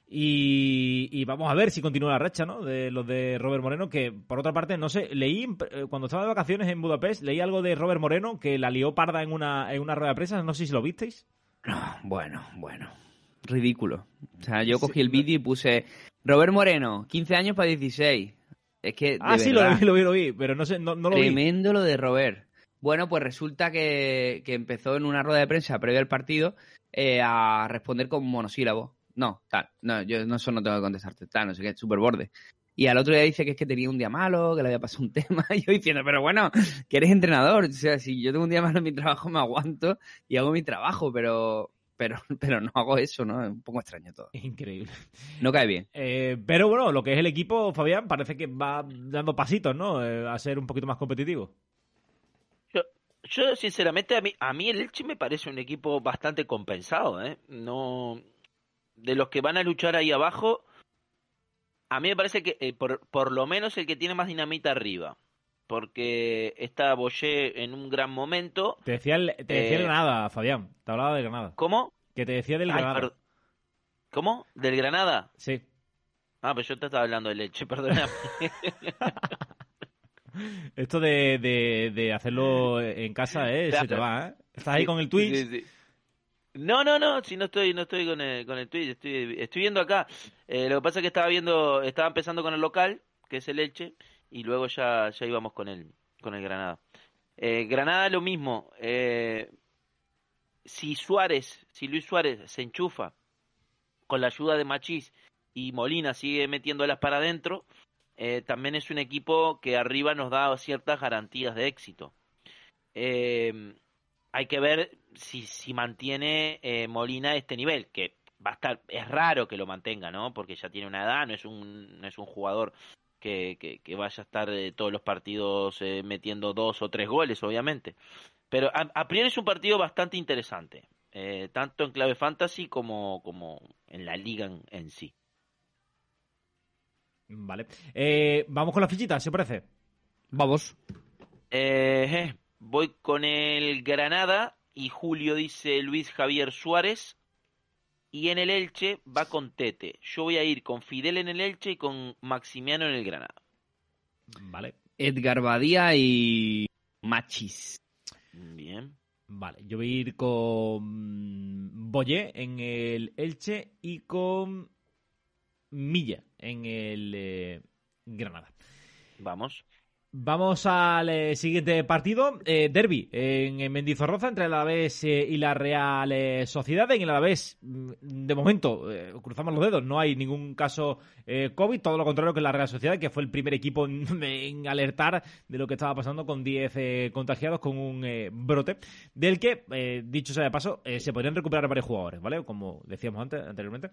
Y, y vamos a ver si continúa la racha, ¿no? De los de Robert Moreno, que por otra parte, no sé, leí eh, cuando estaba de vacaciones en Budapest, leí algo de Robert Moreno que la lió parda en una, en una rueda de prensa, no sé si lo visteis. No, bueno, bueno. Ridículo. O sea, yo cogí el vídeo y puse Robert Moreno, 15 años para 16. Es que. de Ah, sí, lo vi, lo vi, lo vi, pero no sé, no, no lo vi. Tremendo lo de Robert. Bueno, pues resulta que, que empezó en una rueda de prensa previa al partido eh, a responder con monosílabos. No, tal, no, yo no, eso no tengo que contestarte, tal, no sé qué, súper borde. Y al otro día dice que es que tenía un día malo, que le había pasado un tema, y yo diciendo, pero bueno, que eres entrenador, o sea, si yo tengo un día malo en mi trabajo me aguanto y hago mi trabajo, pero, pero, pero no hago eso, ¿no? Es un poco extraño todo. Increíble. No cae bien. Eh, pero bueno, lo que es el equipo, Fabián, parece que va dando pasitos, ¿no? Eh, a ser un poquito más competitivo. Yo, yo sinceramente, a mí, a mí el Elche me parece un equipo bastante compensado, ¿eh? No, de los que van a luchar ahí abajo, a mí me parece que eh, por, por lo menos el que tiene más dinamita arriba. Porque está Boyer en un gran momento. Te decía el, te decía el Eh, Granada, Fabián. Te hablaba del Granada. ¿Cómo? Que te decía del Ay, Granada. ¿Cómo? ¿Del Granada? Sí. Ah, pues yo te estaba hablando del Elche, perdóname. Esto de, de, de hacerlo en casa, ¿eh? Se te va, ¿eh? Estás ahí con el Twitch. Sí, sí. No, no, no, si no estoy, no estoy con el, con el Twitch, estoy, estoy viendo acá. Eh, lo que pasa es que estaba viendo, estaba empezando con el local, que es el Elche, y luego ya, ya íbamos con el, con el Granada. Eh, Granada lo mismo. eh, si Suárez, si Luis Suárez se enchufa con la ayuda de Machís y Molina sigue metiéndolas para adentro, eh, también es un equipo que arriba nos da ciertas garantías de éxito. Eh, hay que ver si, si mantiene eh, Molina este nivel, que va a estar, es raro que lo mantenga, ¿no? Porque ya tiene una edad, no es un, no es un jugador que, que, que vaya a estar eh, todos los partidos eh, metiendo dos o tres goles, obviamente. Pero a, a priori es un partido bastante interesante, eh, tanto en clave fantasy como, como en la liga en, en sí. Vale. Eh, Vamos con las fichitas, ¿se parece? Vamos. Eh, voy con el Granada y Julio dice Luis Javier Suárez. Y en el Elche va con Tete. Yo voy a ir con Fidel en el Elche y con Maximiano en el Granada. Vale. Edgar Badía y Machis. Bien. Vale. Yo voy a ir con Boyé en el Elche y con Milla en el eh, Granada. Vamos. Vamos al eh, siguiente partido, eh, derby en, en Mendizorroza entre el Alavés eh, y la Real eh, Sociedad. En el Alavés, mm, de momento, cruzamos los dedos, no hay ningún caso COVID, todo lo contrario que la Real Sociedad, que fue el primer equipo en, en alertar de lo que estaba pasando con 10 eh, contagiados con un brote, del que, dicho sea de paso, se podrían recuperar varios jugadores, ¿vale? Como decíamos antes, anteriormente,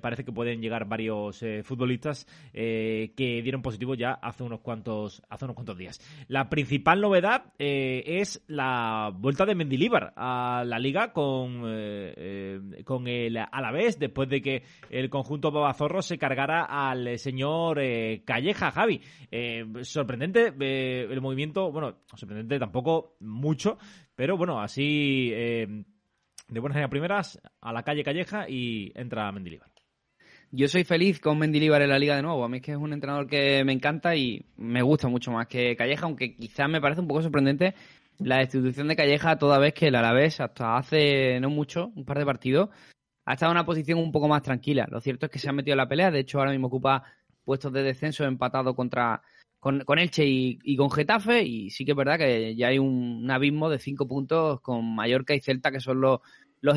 parece que pueden llegar varios futbolistas que dieron positivo ya hace unos cuantos hace unos cuantos días. La principal novedad eh, es la vuelta de Mendilíbar a la liga con, eh, eh, con el Alavés después de que el conjunto Babazorro se cargara al señor eh, Calleja, Javi. Eh, sorprendente el movimiento, bueno, sorprendente tampoco mucho, pero bueno, así de buenas a primeras a la calle Calleja y entra Mendilíbar. Yo soy feliz con Mendilibar en la liga de nuevo. A mí es que es un entrenador que me encanta y me gusta mucho más que Calleja, aunque quizás me parece un poco sorprendente la destitución de Calleja toda vez que el Alavés hasta hace no mucho, un par de partidos, ha estado en una posición un poco más tranquila. Lo cierto es que se ha metido en la pelea, de hecho ahora mismo ocupa puestos de descenso empatado contra con, con Elche y, y con Getafe y sí que es verdad que ya hay un, abismo de cinco puntos con Mallorca y Celta que son los,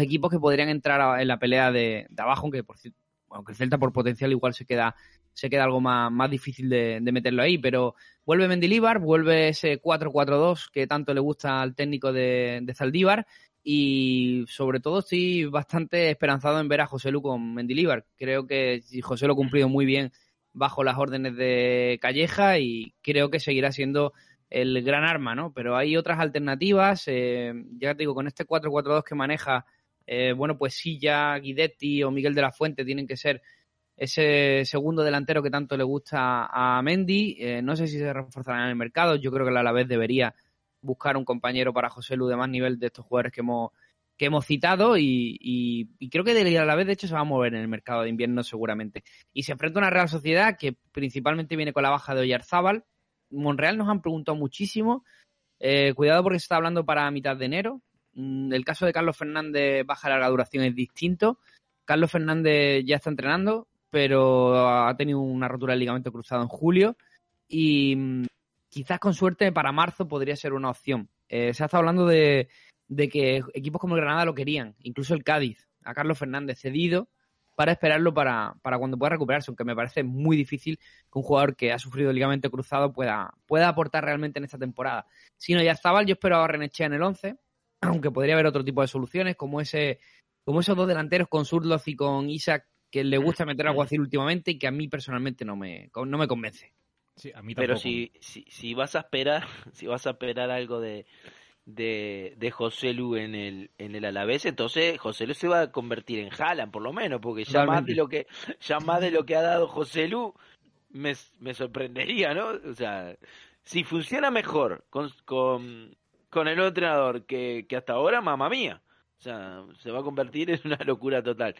equipos que podrían entrar a- en la pelea de, abajo, aunque por ci- aunque el Celta por potencial igual se queda se queda algo más, más difícil de, meterlo ahí, pero vuelve Mendilíbar, vuelve ese 4-4-2 que tanto le gusta al técnico de, de Zaldívar y sobre todo estoy bastante esperanzado en ver a José Lu con Mendilíbar. Creo que José lo ha cumplido muy bien bajo las órdenes de Calleja y creo que seguirá siendo el gran arma, ¿no? Pero hay otras alternativas, eh, ya te digo, con este 4-4-2 que maneja, eh, bueno, pues Silla, Guidetti o Miguel de la Fuente tienen que ser ese segundo delantero que tanto le gusta a Mendy. Eh, no sé si se reforzarán en el mercado. Yo creo que a la vez debería buscar un compañero para José Lu de más nivel de estos jugadores que hemos, que hemos citado y, y- y creo que de a la vez de hecho se va a mover en el mercado de invierno seguramente. Y se enfrenta a una Real Sociedad que principalmente viene con la baja de Oyarzábal. Monreal nos han preguntado muchísimo. Eh, cuidado porque se está hablando para mitad de enero. Mm, El caso de Carlos Fernández baja larga duración es distinto. Carlos Fernández ya está entrenando, pero ha tenido una rotura del ligamento cruzado en julio y mm, quizás con suerte para marzo podría ser una opción. Eh, se ha estado hablando de, que equipos como el Granada lo querían, incluso el Cádiz, a Carlos Fernández cedido para esperarlo para, cuando pueda recuperarse, aunque me parece muy difícil que un jugador que ha sufrido el ligamento cruzado pueda, pueda aportar realmente en esta temporada. Si no, ya estaba, yo espero a Renechea en el 11, aunque podría haber otro tipo de soluciones, como ese como esos dos delanteros con Surloz y con Isaac que le gusta meter a Guacil últimamente y que a mí personalmente no me, no me convence. Sí, a mí Pero si, si, si vas a esperar, si vas a esperar algo de, de, de José Lu en el, en el Alavés, entonces José Lu se va a convertir en Haaland, por lo menos, porque ya más de lo que, ya más de lo que ha dado José Lu, me, me sorprendería, ¿no? O sea, si funciona mejor con, con, con el otro entrenador que, que hasta ahora, mamá mía. O sea, se va a convertir en una locura total.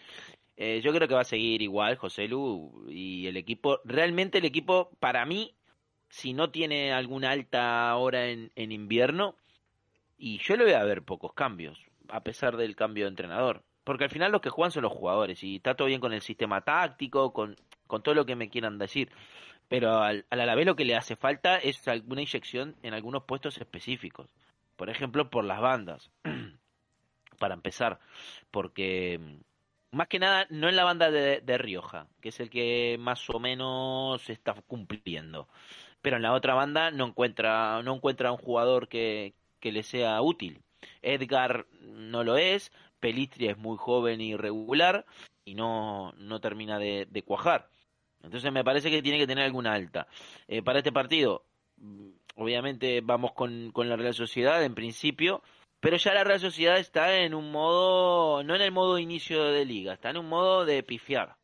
Eh, yo creo que va a seguir igual José Lu y el equipo. Realmente el equipo, para mí, si no tiene alguna alta hora en, en invierno, y yo le voy a ver pocos cambios, a pesar del cambio de entrenador. Porque al final los que juegan son los jugadores, y está todo bien con el sistema táctico, con, con todo lo que me quieran decir. Pero al, al Alavés lo que le hace falta es alguna inyección en algunos puestos específicos. Por ejemplo, por las bandas. Para empezar. Porque más que nada, no en la banda de, Rioja, que es el que más o menos está cumpliendo. Pero en la otra banda no encuentra, no encuentra un jugador que, que le sea útil. Edgar no lo es, Pelistri es muy joven y regular y no, no termina de, de cuajar. Entonces me parece que tiene que tener alguna alta. Eh, para este partido, mm, obviamente vamos con, con la Real Sociedad en principio, pero ya la Real Sociedad está en un modo, no en el modo inicio de liga, está en un modo de pifiar.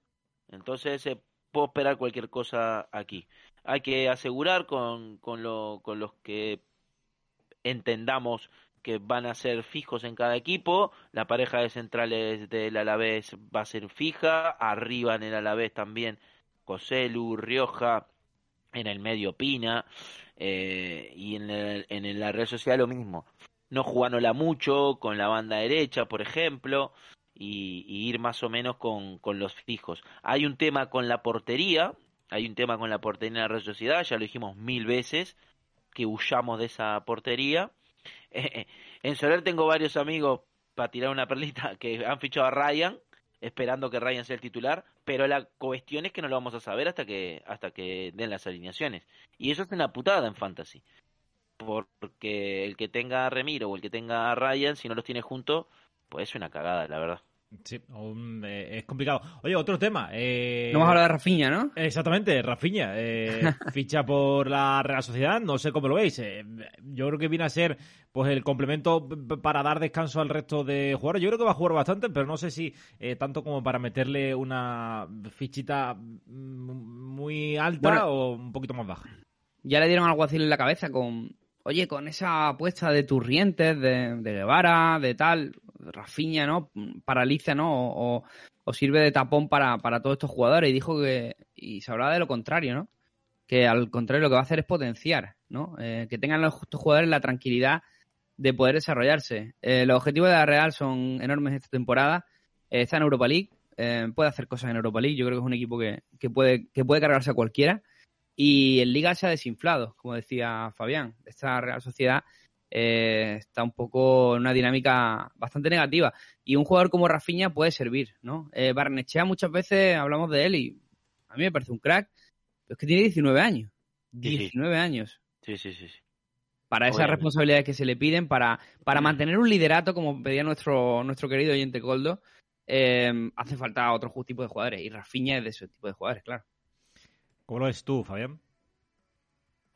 Entonces se puede esperar cualquier cosa aquí. Hay que asegurar con, con, lo, con los que entendamos que van a ser fijos en cada equipo. La pareja de centrales del Alavés va a ser fija. Arriba en el Alavés también Coselu, Rioja. En el medio Pina. Eh, y en, en la Real Sociedad lo mismo. No jugándola mucho con la banda derecha, por ejemplo. Y, ir más o menos con, con los fijos. Hay un tema con la portería. Hay un tema con la portería en la Real Sociedad. Ya lo dijimos mil veces que huyamos de esa portería. En Soler tengo varios amigos, para tirar una perlita, que han fichado a Ryan, esperando que Ryan sea el titular, pero la cuestión es que no lo vamos a saber hasta que, hasta que den las alineaciones. Y eso es una putada en Fantasy. Porque el que tenga a Remiro o el que tenga a Ryan, si no los tiene juntos, pues es una cagada, la verdad. Sí, eh, es complicado. Oye, otro tema. Eh, No hemos hablado de Rafinha, ¿no? Exactamente, Rafinha. eh, ficha por la Real Sociedad, no sé cómo lo veis. eh, yo creo que viene a ser pues el complemento para dar descanso al resto de jugadores. Yo creo que va a jugar bastante, pero no sé si tanto como para meterle una fichita mm, muy alta Bueno. o un poquito más baja. Ya le dieron algo así en la cabeza con, oye, con esa apuesta de Turrientes, de, de Guevara, de tal, Rafinha, ¿no? Paraliza, ¿no? O, sirve de tapón para, para todos estos jugadores. Y dijo que, y se hablaba de lo contrario, ¿no? Que al contrario lo que va a hacer es potenciar, ¿no? Eh, que tengan los, estos jugadores la tranquilidad de poder desarrollarse. Eh, los objetivos de la Real son enormes esta temporada. Eh, está en Europa League, puede hacer cosas en Europa League. Yo creo que es un equipo que, que puede, que puede cargarse a cualquiera. Y en Liga se ha desinflado, como decía Fabián. Esta Real Sociedad eh, está un poco en una dinámica bastante negativa. Y un jugador como Rafinha puede servir, ¿no? Eh, Barnechea muchas veces hablamos de él y a mí me parece un crack, pero es que tiene 19 años. Sí, sí. 19 años. Sí, sí, sí. sí. Para esas responsabilidades que se le piden, para, para mantener un liderato, como pedía nuestro, nuestro querido oyente Coldo, eh, hace falta otro tipo de jugadores. Y Rafinha es de ese tipo de jugadores, claro. ¿Cómo lo ves tú, Fabián?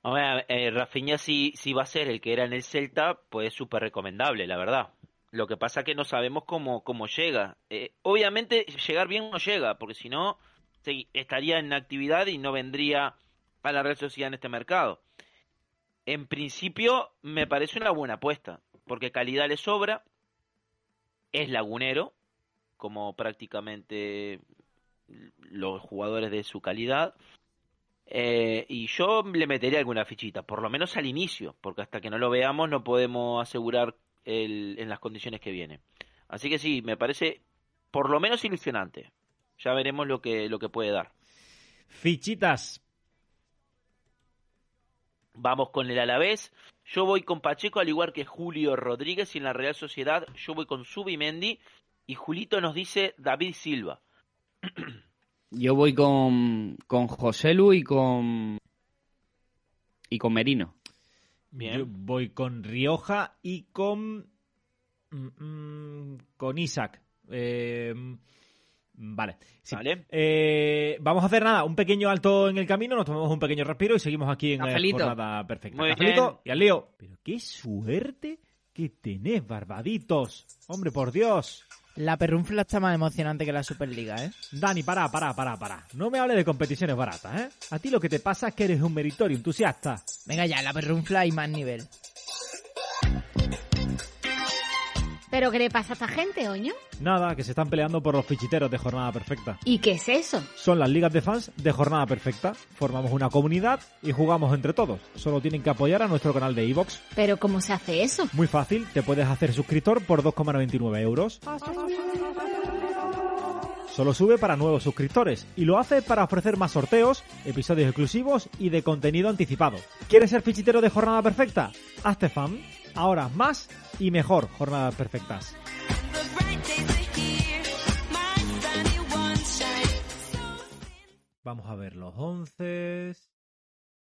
Hombre, eh, Rafinha si, si va a ser el que era en el Celta, pues es súper recomendable, la verdad. Lo que pasa que no sabemos cómo, cómo llega. Eh, obviamente llegar bien no llega, porque si no estaría en actividad y no vendría a la Real Sociedad en este mercado. En principio me parece una buena apuesta, porque calidad le sobra, es lagunero, como prácticamente los jugadores de su calidad. Eh, y yo le metería alguna fichita, por lo menos al inicio, porque hasta que no lo veamos no podemos asegurar el, en las condiciones que viene. Así que sí, me parece por lo menos ilusionante. Ya veremos lo que, lo que puede dar. Fichitas. Vamos con el Alavés. Yo voy con Pacheco, al igual que Julio Rodríguez, y en la Real Sociedad yo voy con Subimendi. Y Julito nos dice David Silva. Yo voy con, con Joselu y con. y con Merino. Bien. Yo voy con Rioja y con. mm, mm, con Isaac. Eh, vale. sí. ¿Vale? Eh, vamos a hacer nada, un pequeño alto en el camino, nos tomamos un pequeño respiro y seguimos aquí en la jornada perfecta. Muy Cafelito bien. y al lío. Pero qué suerte que tenés, barbaditos. Hombre, por Dios. La perrunfla está más emocionante que la Superliga, ¿eh? Dani, para, para, para, para. No me hables de competiciones baratas, ¿eh? A ti lo que te pasa es que eres un meritorio entusiasta. Venga ya, la perrunfla y más nivel. ¿Pero qué le pasa a esta gente, oño? Nada, que se están peleando por los fichiteros de jornada perfecta. ¿Y qué es eso? Son las ligas de fans de jornada perfecta. Formamos una comunidad y jugamos entre todos. Solo tienen que apoyar a nuestro canal de iVoox. ¿Pero cómo se hace eso? Muy fácil, te puedes hacer suscriptor por 2,99 euros. Solo sube para nuevos suscriptores y lo hace para ofrecer más sorteos, episodios exclusivos y de contenido anticipado. ¿Quieres ser fichitero de jornada perfecta? Hazte fan. Ahora más y mejor jornadas perfectas. Vamos a ver los once.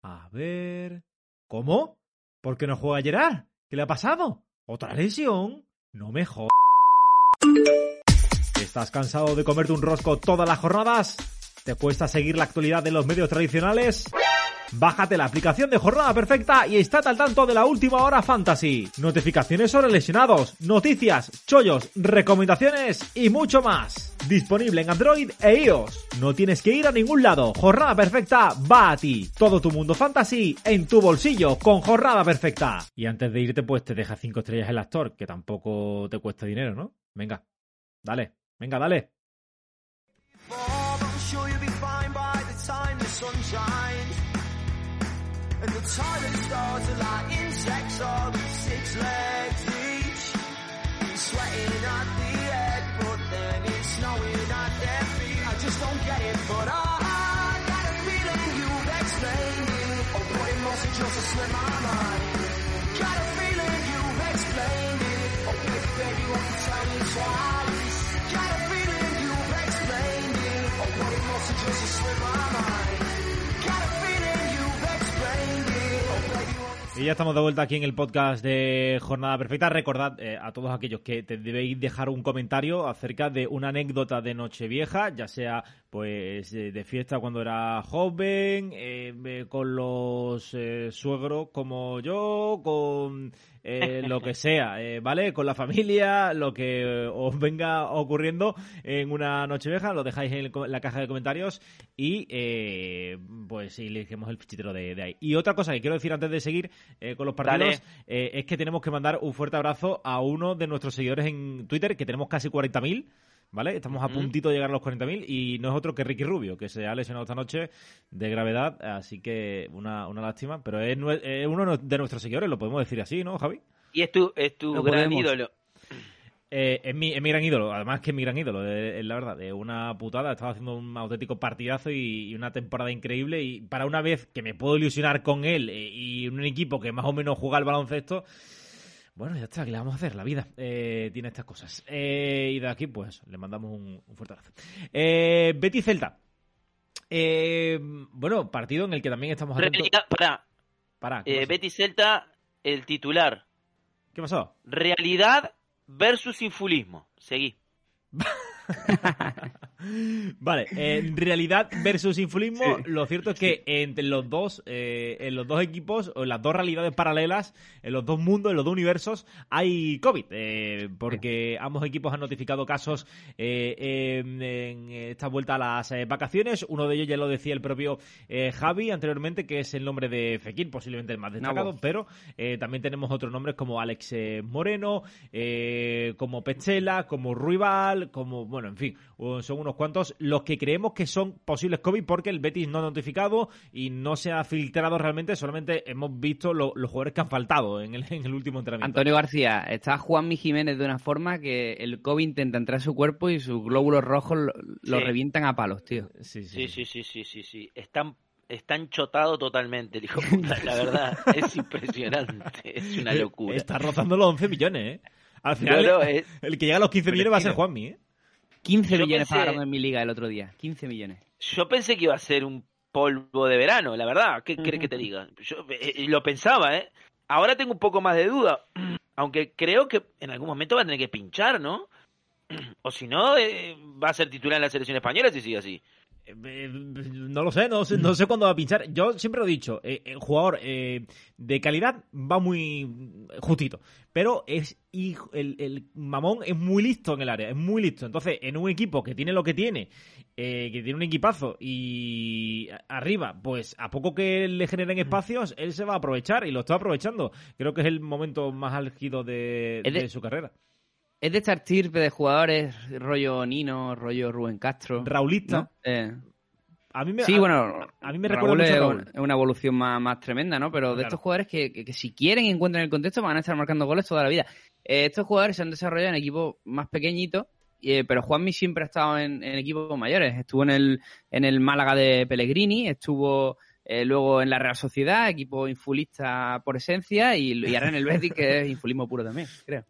A ver. ¿Cómo? ¿Por qué no juega Gerard? ¿Qué le ha pasado? ¿Otra lesión? No me jodas. ¿Estás cansado de comerte un rosco todas las jornadas? ¿Te cuesta seguir la actualidad de los medios tradicionales? Bájate la aplicación de Jornada Perfecta y estate al tanto de la última hora fantasy. Notificaciones sobre lesionados, noticias, chollos, recomendaciones y mucho más. Disponible en Android e iOS. No tienes que ir a ningún lado. Jornada Perfecta va a ti. Todo tu mundo fantasy en tu bolsillo con Jornada Perfecta. Y antes de irte, pues te deja 5 estrellas el actor, que tampoco te cuesta dinero, ¿no? Venga, dale, venga, dale. I'm And the toilet stalls are like insects all with six legs each. He's Sweating on Y ya estamos de vuelta aquí en el podcast de Jornada Perfecta. Recordad eh, a todos aquellos que te debéis dejar un comentario acerca de una anécdota de Nochevieja, ya sea pues eh, de fiesta cuando era joven, eh, eh, con los eh, suegros como yo, con eh, lo que sea, eh, ¿vale? Con la familia, lo que os venga ocurriendo en una Nochevieja, lo dejáis en, el en la caja de comentarios y eh, pues elegimos el fichitero de, de ahí. Y otra cosa que quiero decir antes de seguir eh, con los partidos eh, es que tenemos que mandar un fuerte abrazo a uno de nuestros seguidores en Twitter, que tenemos casi 40.000. ¿Vale? Estamos a Ujú. puntito de llegar a los 40.000 y no es otro que Ricky Rubio, que se ha lesionado esta noche de gravedad, así que una, una lástima, pero es, nue- es uno de nuestros seguidores, lo podemos decir así, ¿no, Javi? Y es tu, es tu gran podemos. ídolo. Eh, es, mi, es mi gran ídolo, además que es mi gran ídolo, es, es la verdad, es una putada, estaba haciendo un auténtico partidazo y, y una temporada increíble y para una vez que me puedo ilusionar con él eh, y un equipo que más o menos juega al baloncesto, bueno, ya está, ¿qué le vamos a hacer? La vida eh, tiene estas cosas. Eh, y de aquí, pues, le mandamos un, un fuerte abrazo. Eh, Betty Celta. Bueno, partido en el que también estamos. Realidad, pará, Pará, ¿qué eh, pasó? Betty Celta, el titular. ¿Qué pasó? Realidad versus infulismo. Seguí. Vale, eh, realidad versus infulismo, lo cierto es que entre los dos, eh, en los dos equipos, o en las dos realidades paralelas, en los dos mundos, en los dos universos, hay COVID, eh, porque ambos equipos han notificado casos eh, en, esta vuelta a las vacaciones, uno de ellos ya lo decía el propio Javi anteriormente, que es el nombre de Fekir, posiblemente el más destacado, pero también tenemos otros nombres como Alex Moreno, como Pechela, como Ruibal, como, bueno, en fin, son unos cuantos los que creemos que son posibles COVID porque el Betis no ha notificado y no se ha filtrado realmente, solamente hemos visto lo- los jugadores que han faltado en el, en el último entrenamiento. Antonio García, está Juanmi Jiménez de una forma que el COVID intenta entrar a su cuerpo y sus glóbulos rojos lo, lo Sí. revientan a palos, tío. Sí, Sí, sí, sí, sí, sí, sí. Están, están chotado totalmente, de puta. La verdad, es impresionante. Es una locura. Está rozando los 11 millones, ¿eh? Al final, No, no, es- el que llega a los 15 millones va a ser. Juanmi, ¿eh? 15 Yo millones pensé- pagaron en mi liga el otro día. 15 millones. Yo pensé que iba a ser un polvo de verano, la verdad. ¿Qué crees que te diga? Yo eh, eh, lo pensaba, ¿eh? Ahora tengo un poco más de duda. Aunque creo que en algún momento va a tener que pinchar, ¿no? O si no, eh, va a ser titular en la selección española si sigue así. Eh, No lo sé, no sé, no sé cuándo va a pinchar. Yo siempre lo he dicho, eh, el jugador eh, de calidad va muy justito, pero es hijo- el, el mamón es muy listo en el área, es muy listo. Entonces, en un equipo que tiene lo que tiene, eh, que tiene un equipazo y arriba, pues a poco que le generen espacios, él se va a aprovechar y lo está aprovechando. Creo que es el momento más álgido de- de su carrera. Es de esta estirpe de jugadores, rollo Nino, rollo Rubén Castro. Raulista, ¿no? Eh, a mí me, sí, a- bueno, a mí me Raúl recuerda mucho a es Raúl. un- es una evolución más, más tremenda, ¿no? Pero de Claro. estos jugadores que, que- que si quieren y encuentran el contexto van a estar marcando goles toda la vida. Eh, estos jugadores se han desarrollado en equipos más pequeñitos, eh, pero Juanmi siempre ha estado en, en equipos mayores. Estuvo en el, en el Málaga de Pellegrini, estuvo eh, luego en la Real Sociedad, equipo infulista por esencia, y, y ahora en el Betis, que es infulismo puro también, creo.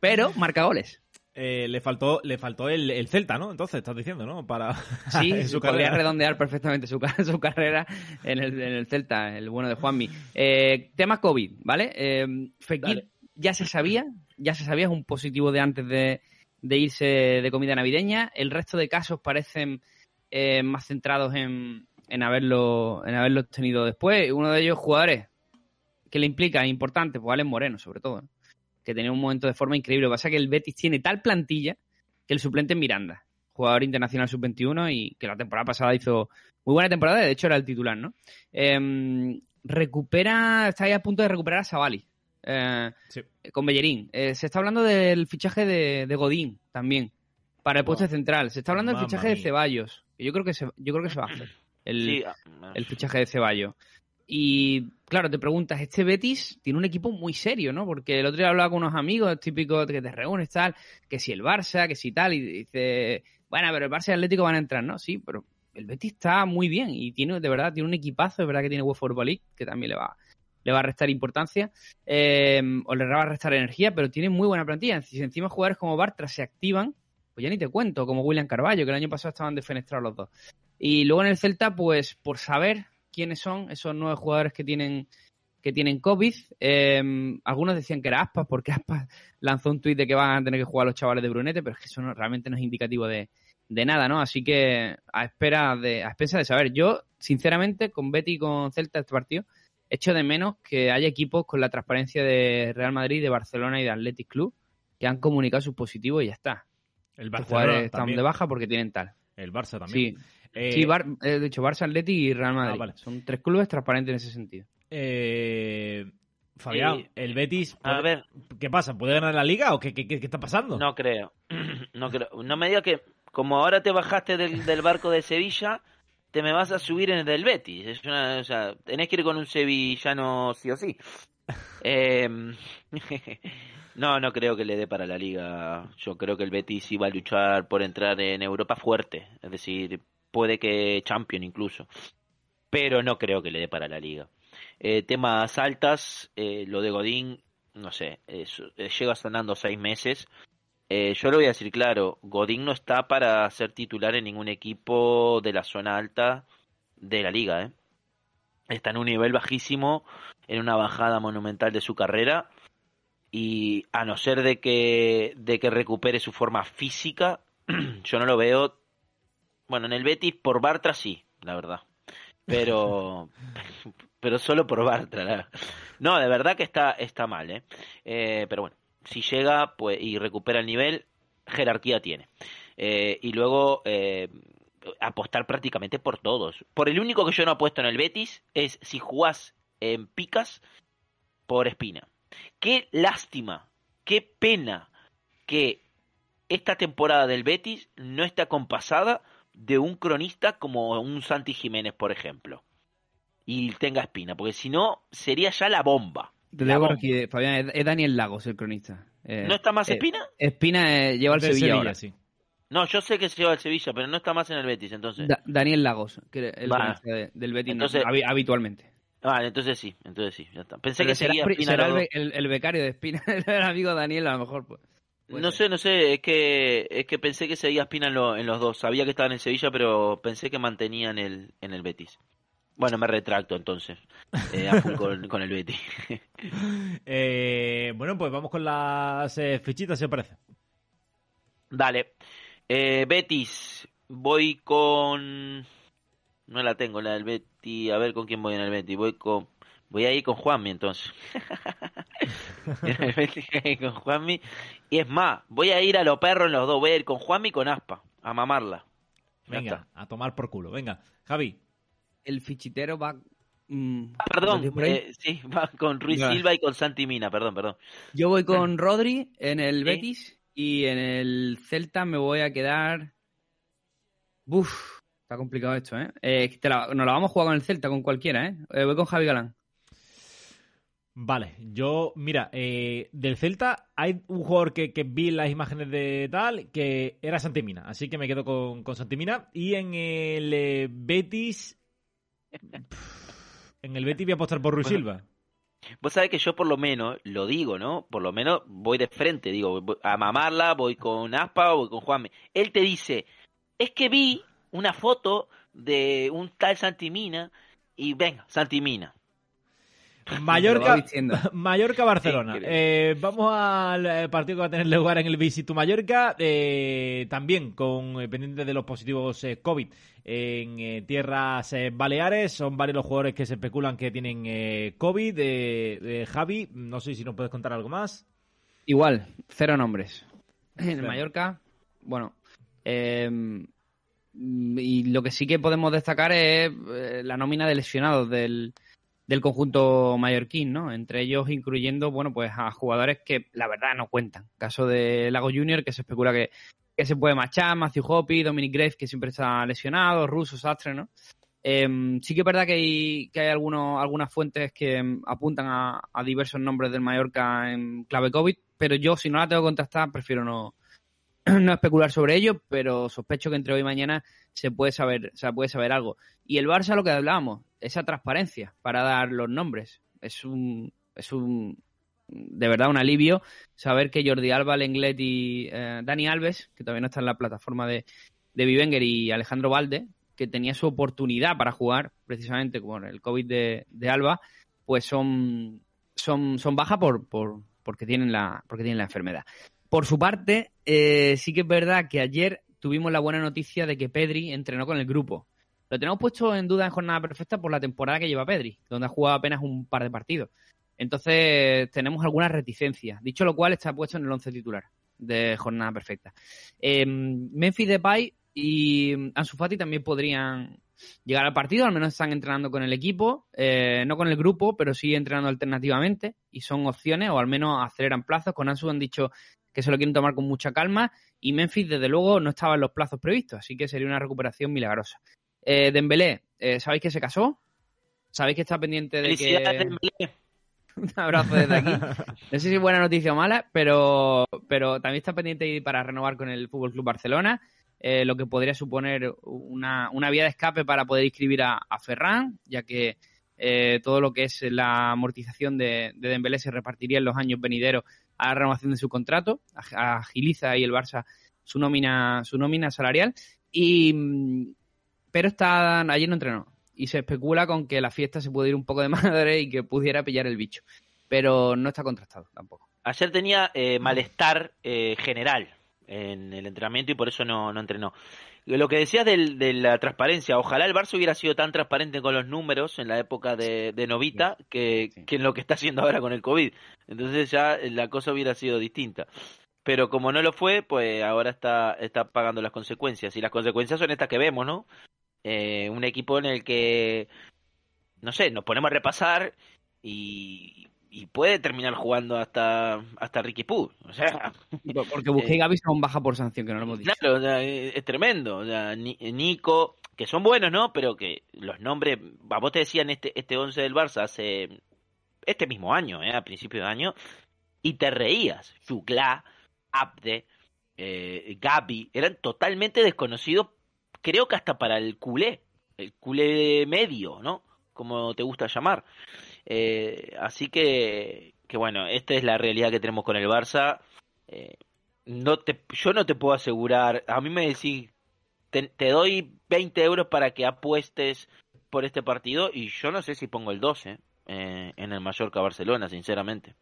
Pero marca goles. Eh, le faltó le faltó el, el Celta, ¿no? Entonces, estás diciendo, ¿no? Para Sí, su podría carrera. redondear perfectamente su, su carrera en el, en el Celta, el bueno de Juanmi. Eh, tema COVID, ¿vale? Eh, Fekir Dale. ya se sabía, ya se sabía, es un positivo de antes de, de irse de comida navideña. El resto de casos parecen eh, más centrados en, en haberlo en haberlo tenido después. Uno de ellos, jugadores que le implica, importante, pues Alex Moreno, sobre todo, ¿no? que tenía un momento de forma increíble. Lo que pasa es que el Betis tiene tal plantilla que el suplente es Miranda, jugador internacional sub-21 y que la temporada pasada hizo muy buena temporada, de hecho era el titular, ¿no? Em, recupera, está ahí a punto de recuperar a Savali. eh, Sí. con Bellerín. Eh, se está hablando del fichaje de, de Godín también para el puesto central. Se está hablando del fichaje de. Ceballos. que Yo creo que se, yo creo que se va a hacer. El, Sí, ah, el fichaje de Ceballos. Y claro, te preguntas, este Betis tiene un equipo muy serio, ¿no? Porque el otro día hablaba con unos amigos típicos que te reúnes, tal, que si el Barça, que si tal, y dice, bueno, pero el Barça y el Atlético van a entrar, ¿no? Sí, pero el Betis está muy bien y tiene, de verdad, tiene un equipazo, es verdad que tiene UEFA Europa League, que también le va, le va a restar importancia, eh, o le va a restar energía, pero tiene muy buena plantilla. Si encima jugadores como Bartra se activan, pues ya ni te cuento, como William Carballo, que el año pasado estaban defenestrados los dos. Y luego en el Celta, pues por saber quiénes son esos nueve jugadores que tienen que tienen COVID. eh, algunos decían que era Aspas, porque Aspas lanzó un tuit de que van a tener que jugar los chavales de Brunete, pero es que eso no- realmente no es indicativo de, de nada, ¿no? Así que a espera de, a expensas de saber. Yo, sinceramente, con Betty y con Celta este partido, echo de menos que haya equipos con la transparencia de Real Madrid, de Barcelona y de Athletic Club que han comunicado sus positivos y ya está. El Barcelona jugadores están también. de baja porque tienen tal. El Barça también. Sí, Eh, sí Bar- eh, de hecho, Barça, Athletic y Real Madrid. vale. Son tres clubes transparentes en ese sentido. eh, Fabián, Eh, el Betis. A ver, ¿Qué pasa? ¿Puede ganar la liga o qué, qué- qué- qué está pasando? no creo. No creo. No me digas que como ahora te bajaste del, del barco de Sevilla, te me vas a subir en el del Betis. Es una, o sea, tenés que ir con un sevillano sí o sí. Eh, no, no creo que le dé para la liga. Yo creo que el Betis iba a luchar por entrar en Europa fuerte. Es decir, puede que Champion incluso. Pero no creo que le dé para la liga. Eh, temas altas, eh, lo de Godín, no sé, es- eh, llega sonando seis meses. Eh, yo lo voy a decir claro, Godín no está para ser titular en ningún equipo de la zona alta de la liga, ¿eh? Está en un nivel bajísimo, en una bajada monumental de su carrera y a no ser de que de que recupere su forma física, yo no lo veo. Bueno, en el Betis por Bartra sí, la verdad, pero pero solo por Bartra. la- No, de verdad que está está mal, ¿eh? Eh, pero bueno, si llega pues y recupera el nivel, jerarquía tiene. Eh, y luego eh, apostar prácticamente por todos. Por el único que yo no apuesto en el Betis es si jugás en picas por Espina. Qué lástima, qué pena que esta temporada del Betis no está compasada de un cronista como un Santi Jiménez, por ejemplo. Y tenga Espina, porque si no sería ya la bomba. Te La bomba. aquí, Fabián, es, Daniel Lagos el cronista. Eh, ¿No está más eh, Espina? Espina eh, lleva al De Sevilla, ahora. sí. No, yo sé que se lleva al Sevilla, pero no está más en el Betis, entonces. Da- Daniel Lagos, que es el cronista de- del Betis Entonces- habitualmente. Ah, entonces sí, entonces sí, ya está. Pensé Pero que será, seguía Espina será el, el- el becario de Espina, el amigo Daniel, a lo mejor. Pues, puede No ser. sé, no sé, es que es que pensé que seguía Espina en, lo- en los dos. Sabía que estaban en Sevilla, pero pensé que mantenían el en el Betis. Bueno, me retracto entonces. Eh, a full con, con el Betis. Eh, bueno, pues vamos con las eh, fichitas, si os parece. Dale. Eh, Betis, voy con no la tengo la del Betis, a ver con quién voy en el Betis. Voy con voy a ir con Juanmi entonces. en el Betis voy a ir con Juanmi y es más, voy a ir a los perros en los dos, voy a ir con Juanmi y con Aspa a mamarla. Ya Venga, está. a tomar por culo. Venga, Javi. El fichitero va. mm, Ah, ¿lo perdón, eh, sí, va con Ruiz. Silva y con Santi Mina, perdón, perdón. Yo voy con Rodri en el Sí. Betis y en el Celta me voy a quedar. Uf, está complicado esto, ¿eh? Eh, te la- nos la vamos a jugar con el Celta, con cualquiera, ¿eh? Eh, voy con Javi Galán. Vale, yo, mira, eh, del Celta hay un jugador que, que vi en las imágenes de tal que era Santimina, así que me quedo con, con Santimina. Y en el eh, Betis. En el Betis voy a apostar por Ruiz Bueno. Silva. Vos sabés que yo por lo menos, lo digo, ¿no? Por lo menos voy de frente, digo, voy a mamarla, voy con Aspa o voy con Juanme. Él te dice, es que vi una foto de un tal Santimina y venga, Santimina. Mallorca. Mallorca Barcelona. Eh, vamos al eh, partido que va a tener lugar en el Visitu Mallorca, eh, también con pendiente de los positivos eh, COVID en eh, tierras eh, baleares. Son varios los jugadores que se especulan que tienen eh, COVID. Eh, eh, Javi, no sé si nos puedes contar algo más. Igual, cero nombres. En el. Mallorca, bueno. eh, mm, y lo que sí que podemos destacar es eh, la nómina de lesionados del, del conjunto mallorquín, ¿no? Entre ellos incluyendo, bueno, pues a jugadores que la verdad no cuentan. Caso de Lago Junior, que se especula que, que se puede marchar, Matthew Hoppy, Dominic Graves, que siempre está lesionado, Russo, Sastre, ¿no? Eh, sí que es verdad que hay, que hay algunos, algunas fuentes que mm, apuntan a, a diversos nombres del Mallorca en clave COVID, pero yo si no la tengo que prefiero no, no especular sobre ello, pero sospecho que entre hoy y mañana se puede saber, se puede saber algo. Y el Barça, lo que hablábamos, esa transparencia para dar los nombres. Es un, es un, de verdad un alivio saber que Jordi Alba, Lenglet y eh, Dani Alves, que todavía no está en la plataforma de, de Vivenger, y Alejandro Valde, que tenía su oportunidad para jugar precisamente con el COVID de, de Alba, pues son, son, son bajas por, por, porque, tienen la, porque tienen la enfermedad. Por su parte, eh, sí que es verdad que ayer tuvimos la buena noticia de que Pedri entrenó con el grupo. Lo tenemos puesto en duda en jornada perfecta por la temporada que lleva Pedri, donde ha jugado apenas un par de partidos. Entonces tenemos algunas reticencias. Dicho lo cual, está puesto en el once titular de jornada perfecta. Eh, Memphis Depay y Ansu Fati también podrían llegar al partido, al menos están entrenando con el equipo, eh, no con el grupo, pero sí entrenando alternativamente y son opciones o al menos aceleran plazos. Con Ansu han dicho que se lo quieren tomar con mucha calma y Memphis desde luego no estaba en los plazos previstos, así que sería una recuperación milagrosa. Eh, Dembélé, eh, ¿sabéis que se casó? ¿Sabéis que está pendiente de que... Dembélé. Un abrazo desde aquí. No sé si es buena noticia o mala, pero, pero también está pendiente para renovar con el Fútbol Club Barcelona. Eh, lo que podría suponer una, una, vía de escape para poder inscribir a, a Ferran, ya que eh, todo lo que es la amortización de, de, Dembélé se repartiría en los años venideros a la renovación de su contrato, agiliza ahí el Barça su nómina, su nómina salarial, y pero está, ayer no entrenó, y se especula con que la fiesta se puede ir un poco de madre y que pudiera pillar el bicho, pero no está contrastado tampoco. Ayer tenía eh, malestar eh, general, en el entrenamiento y por eso no, no entrenó. Lo que decías del, de la transparencia, ojalá el Barça hubiera sido tan transparente con los números en la época de, de Novita sí, que, sí. que en lo que está haciendo ahora con el COVID. Entonces ya la cosa hubiera sido distinta. Pero como no lo fue, pues ahora está, está pagando las consecuencias. Y las consecuencias son estas que vemos, ¿no? Eh, un equipo en el que, no sé, nos ponemos a repasar y, y puede terminar jugando hasta hasta Ricky Poo. O sea, porque Busquets y Gaby son baja por sanción, que no lo hemos dicho. Claro, o sea, es tremendo. O sea, Nico, que son buenos, ¿no? Pero que los nombres, vos te decían este este 11 del Barça hace este mismo año, ¿eh? a principio de año, y te reías. Jugla, Abde, eh, Gaby, eran totalmente desconocidos, creo que hasta para el culé, el culé medio, ¿no? Como te gusta llamar. Eh, así que, que bueno, esta es la realidad que tenemos con el Barça. Eh, no te, yo no te puedo asegurar, a mí me decís, te, te, doy 20 euros para que apuestes por este partido y yo no sé si pongo el 12 eh, en el Mallorca-Barcelona, sinceramente.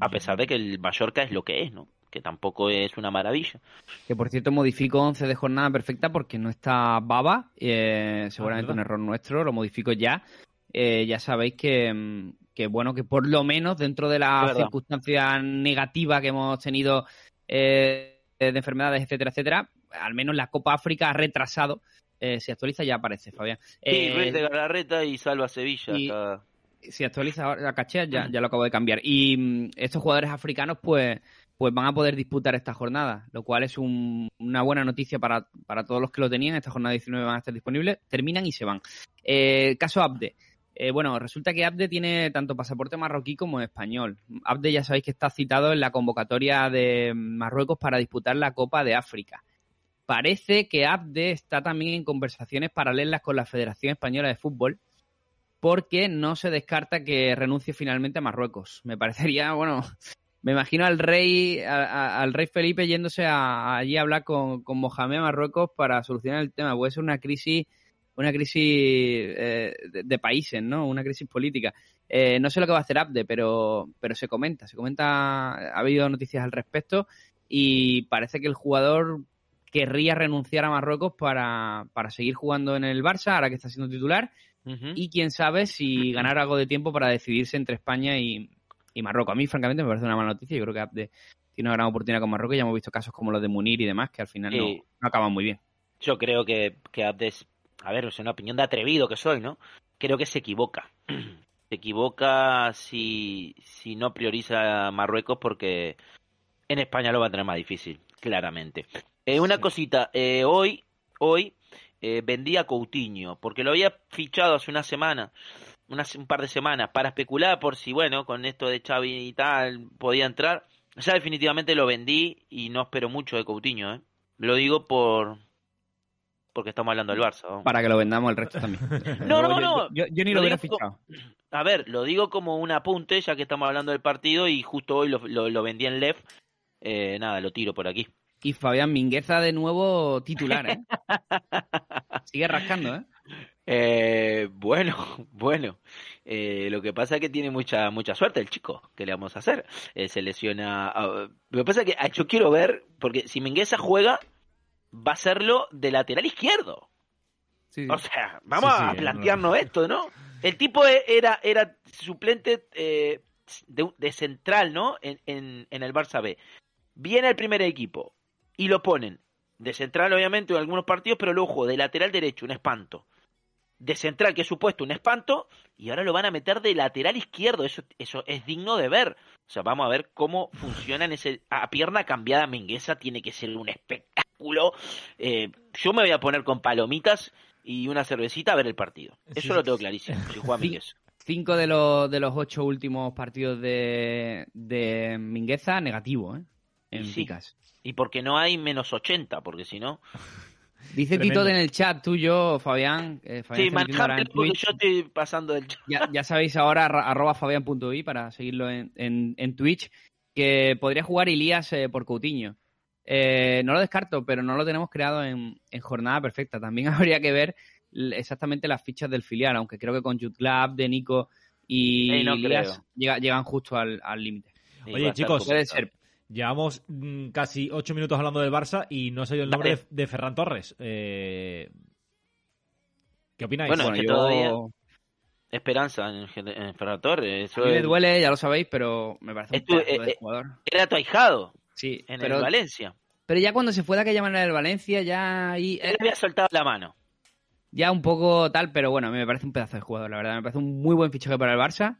A pesar de que el Mallorca es lo que es, ¿no? Que tampoco es una maravilla. Que por cierto modifico 11 de jornada perfecta porque no está Baba, eh, seguramente ah, un error nuestro, lo modifico ya eh, ya sabéis que, que, bueno, que por lo menos dentro de la circunstancia negativa que hemos tenido eh, de enfermedades, etcétera, etcétera, al menos la Copa África ha retrasado. Eh, si actualiza ya aparece, Fabián. Sí, Ruiz de Galarreta y Salva Sevilla. Y, si actualiza ahora caché, ya, ya lo acabo de cambiar. Y mm, estos jugadores africanos, pues, pues van a poder disputar esta jornada, lo cual es un, una buena noticia para, para todos los que lo tenían. Esta jornada 19 van a estar disponibles, terminan y se van. Eh, caso Abde. Eh, bueno, resulta que Abde tiene tanto pasaporte marroquí como español. Abde ya sabéis que está citado en la convocatoria de Marruecos para disputar la Copa de África. Parece que Abde está también en conversaciones paralelas con la Federación Española de Fútbol porque no se descarta que renuncie finalmente a Marruecos. Me parecería, bueno, me imagino al rey, al rey Felipe yéndose a, allí a hablar con, Mohamed Marruecos para solucionar el tema. Puede ser una crisis una crisis eh, de, de, países, ¿no? Una crisis política. Eh, no sé lo que va a hacer Abde, pero, pero se comenta, se comenta, ha habido noticias al respecto y parece que el jugador querría renunciar a Marruecos para, para seguir jugando en el Barça, ahora que está siendo titular, uh -huh. y quién sabe si ganar algo de tiempo para decidirse entre España y, y, Marruecos. A mí, francamente, me parece una mala noticia. Yo creo que Abde tiene una gran oportunidad con Marruecos. Ya hemos visto casos como los de Munir y demás, que al final no, no acaban muy bien. Yo creo que, que Abde es a ver, es una opinión de atrevido que soy, ¿no? Creo que se equivoca. se equivoca si, si no prioriza Marruecos porque en España lo va a tener más difícil, claramente. Eh, una sí. cosita, eh, hoy, hoy eh, vendí a Coutinho porque lo había fichado hace una semana, unas, un par de semanas, para especular por si, bueno, con esto de Xavi y tal, podía entrar. Ya definitivamente lo vendí y no espero mucho de Coutinho, ¿eh? Lo digo por porque estamos hablando del Barça. Para que lo vendamos el resto también. No, no, Yo- no. Yo, yo ni Lo lo hubiera fichado. A ver, lo digo como un apunte, ya que estamos hablando del partido y justo hoy lo, lo, lo vendí en Lef. Eh, nada, lo tiro por aquí. Y Fabián Mingueza de nuevo titular, ¿eh? Sigue rascando, ¿eh? Eh, bueno, bueno. Eh, lo que pasa es que tiene mucha mucha suerte el chico. ¿Qué le vamos a hacer? Eh, se lesiona. ah, lo que pasa es que ah, yo quiero ver, porque si Mingueza juega, va a serlo de lateral izquierdo. Sí. O sea, vamos Sí, sí, a plantearnos esto, ¿no? El tipo e- era, era suplente eh, de, de central, ¿no? En, en, en el Barça B. Viene el primer equipo y lo ponen de central, obviamente, en algunos partidos, pero luego de lateral derecho, un espanto. De central, que es supuesto un espanto, y ahora lo van a meter de lateral izquierdo. Eso, eso es digno de ver. O sea, vamos a ver cómo funciona en ese. A pierna cambiada, Mingueza tiene que ser un espectáculo. Eh, yo me voy a poner con palomitas y una cervecita a ver el partido. Eso Sí, lo tengo clarísimo. Si juega Sí. Mingueza. Cinco de los, de los ocho últimos partidos de, de Mingueza, negativo, ¿eh? En Sí. picas. Y porque no hay menos 80, porque si no. Dice Tremendo. Tito en el chat tuyo, Fabián. eh, Fabián Sí, en porque yo estoy pasando del chat. Ya, ya sabéis ahora, arroba fabián.i para seguirlo en, en, en Twitch, que podría jugar Ilías eh, por Coutinho. Eh, no lo descarto, pero no lo tenemos creado en, en jornada perfecta. También habría que ver exactamente las fichas del filial, aunque creo que con Jutlab, de Nico y Eh, no llega- llegan justo al al límite. Oye, a chicos, Puede complicado. ser. Llevamos mm, casi ocho minutos hablando del Barça y no sé yo el nombre de, de Ferran Torres. Eh, ¿Qué opináis? Bueno, Bueno, es que yo... todavía- Esperanza en, en Ferran Torres. A Eso mí me duele, ya lo sabéis, pero me parece un Es tu- de eh, jugador. Era tu ahijado Sí, en pero, el Valencia. pero ya cuando se fue de aquella manera del Valencia, ya ahí... eh, Él había soltado la mano. ya un poco tal, pero bueno, a mí me parece un pedazo de jugador, la verdad. Me parece un muy buen fichaje para el Barça.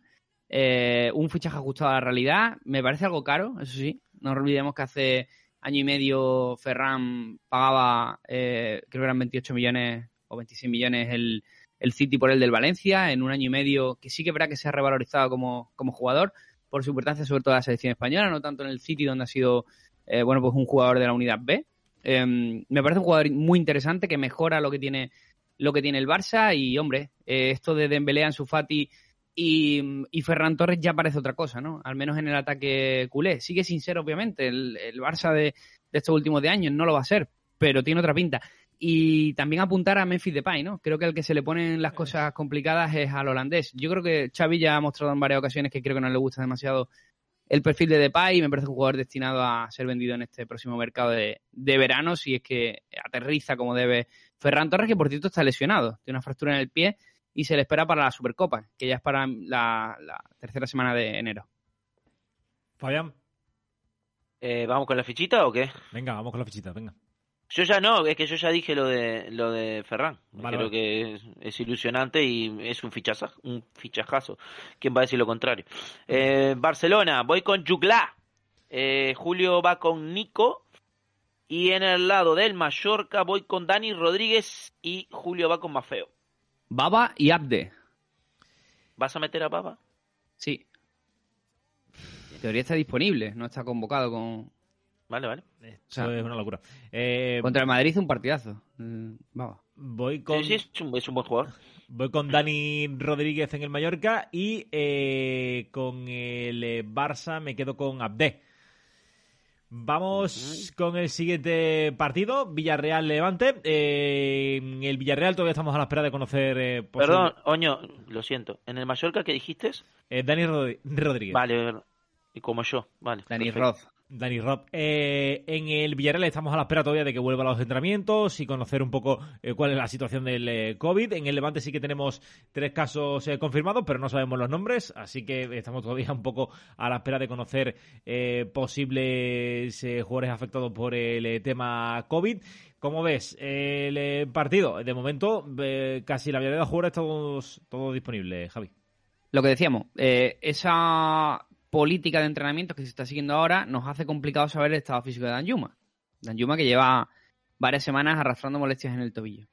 Eh, un fichaje ajustado a la realidad. Me parece algo caro, eso sí. No olvidemos que hace año y medio Ferran pagaba, eh, creo que eran 28 millones o 26 millones el, el City por el del Valencia. En un año y medio que sí que verdad que se ha revalorizado como, como jugador por su importancia sobre todo en la selección española, no tanto en el City donde ha sido, eh, bueno, pues un jugador de la unidad B. Eh, me parece un jugador muy interesante que mejora lo que tiene lo que tiene el Barça y, hombre, eh, esto de Dembélé, Ansu Fati y, Ferran Torres ya parece otra cosa, ¿no? Al menos en el ataque culé. Sigue sin ser, obviamente, el, el Barça de, de estos últimos de años no lo va a ser, pero tiene otra pinta. Y también apuntar a Memphis Depay, ¿no? Creo que el que se le ponen las cosas complicadas es al holandés. Yo creo que Xavi ya ha mostrado en varias ocasiones que creo que no le gusta demasiado el perfil de Depay y me parece un jugador destinado a ser vendido en este próximo mercado de, de verano si es que aterriza como debe Ferran Torres, que por cierto está lesionado, tiene una fractura en el pie y se le espera para la Supercopa, que ya es para la, la tercera semana de enero. Fabián, Eh, ¿Vamos con la fichita o qué? venga, vamos con la fichita, venga. Yo ya no, es que yo ya dije lo de lo de Ferran. Vale, Creo vale. que es, es ilusionante y es un fichaza, un fichajazo. ¿Quién va a decir lo contrario? Eh, Barcelona, voy con Jugla. Eh, Julio va con Nico. Y en el lado del Mallorca voy con Dani Rodríguez y Julio va con Mafeo. Baba y Abde, ¿Vas a meter a Papa? sí. En teoría está disponible, no está convocado con... Vale, vale. Sea, es una locura. Eh, Contra el Madrid un partidazo. Mm, Baba. voy con Sí, sí, es un, es un buen jugador. voy con Dani Rodríguez en el Mallorca y eh, con el eh, Barça me quedo con Abde. Vamos con el siguiente partido, Villarreal-Levante. Eh, en el Villarreal todavía estamos a la espera de conocer... eh, Perdón, Oño, lo siento. ¿En el Mallorca qué dijiste? Eh, Dani Rodríguez. Vale, y como yo. Vale. Dani perfecto. Dani Roth. Eh, en el Villarreal estamos a la espera todavía de que vuelva a los entrenamientos y conocer un poco eh, cuál es la situación del eh, COVID. En el Levante sí que tenemos tres casos confirmados, pero no sabemos los nombres, así que estamos todavía un poco a la espera de conocer posibles jugadores afectados por el tema COVID. ¿Cómo ves el partido? De momento, casi la mayoría de los jugadores todos, todos disponibles, Javi. Lo que decíamos, esa política de entrenamiento que se está siguiendo ahora nos hace complicado saber el estado físico de Danjuma. Danjuma que lleva varias semanas arrastrando molestias en el tobillo.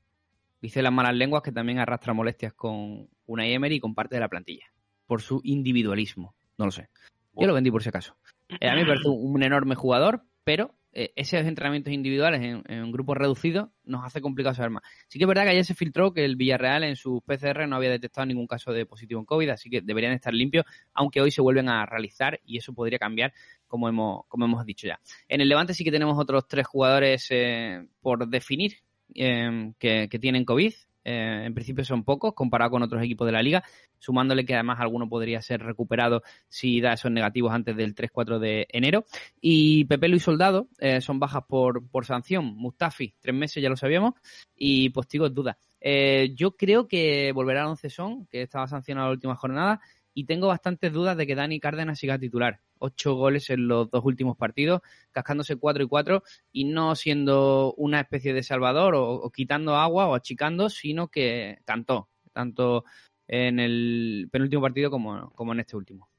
Dice las malas lenguas que también arrastra molestias con una Emery y con parte de la plantilla. Por su individualismo. No lo sé. Yo lo vendí por si acaso. Eh, a mí me parece un enorme jugador, pero eh, esos entrenamientos individuales en, en un grupo reducido nos hace complicado saber más. Sí que es verdad que ayer se filtró que el Villarreal en sus PCR no había detectado ningún caso de positivo en COVID, así que deberían estar limpios, aunque hoy se vuelven a realizar y eso podría cambiar, como hemos, como hemos dicho ya. En el Levante sí que tenemos otros tres jugadores eh, por definir eh, que tienen COVID. Eh, en principio son pocos comparado con otros equipos de la liga, sumándole que además alguno podría ser recuperado si da esos negativos antes del 3-4 de enero. Y Pepe Luis Soldado eh, son bajas por, por sanción. Mustafi, tres meses, ya lo sabíamos. Y Postigo, duda. Eh, yo creo que volverá a son, que estaba sancionado la última jornada. Y tengo bastantes dudas de que Dani Cárdenas siga titular. Ocho goles en los dos últimos partidos, cascándose cuatro y cuatro y no siendo una especie de salvador o, o quitando agua o achicando, sino que cantó, tanto en el penúltimo partido como, como en este último.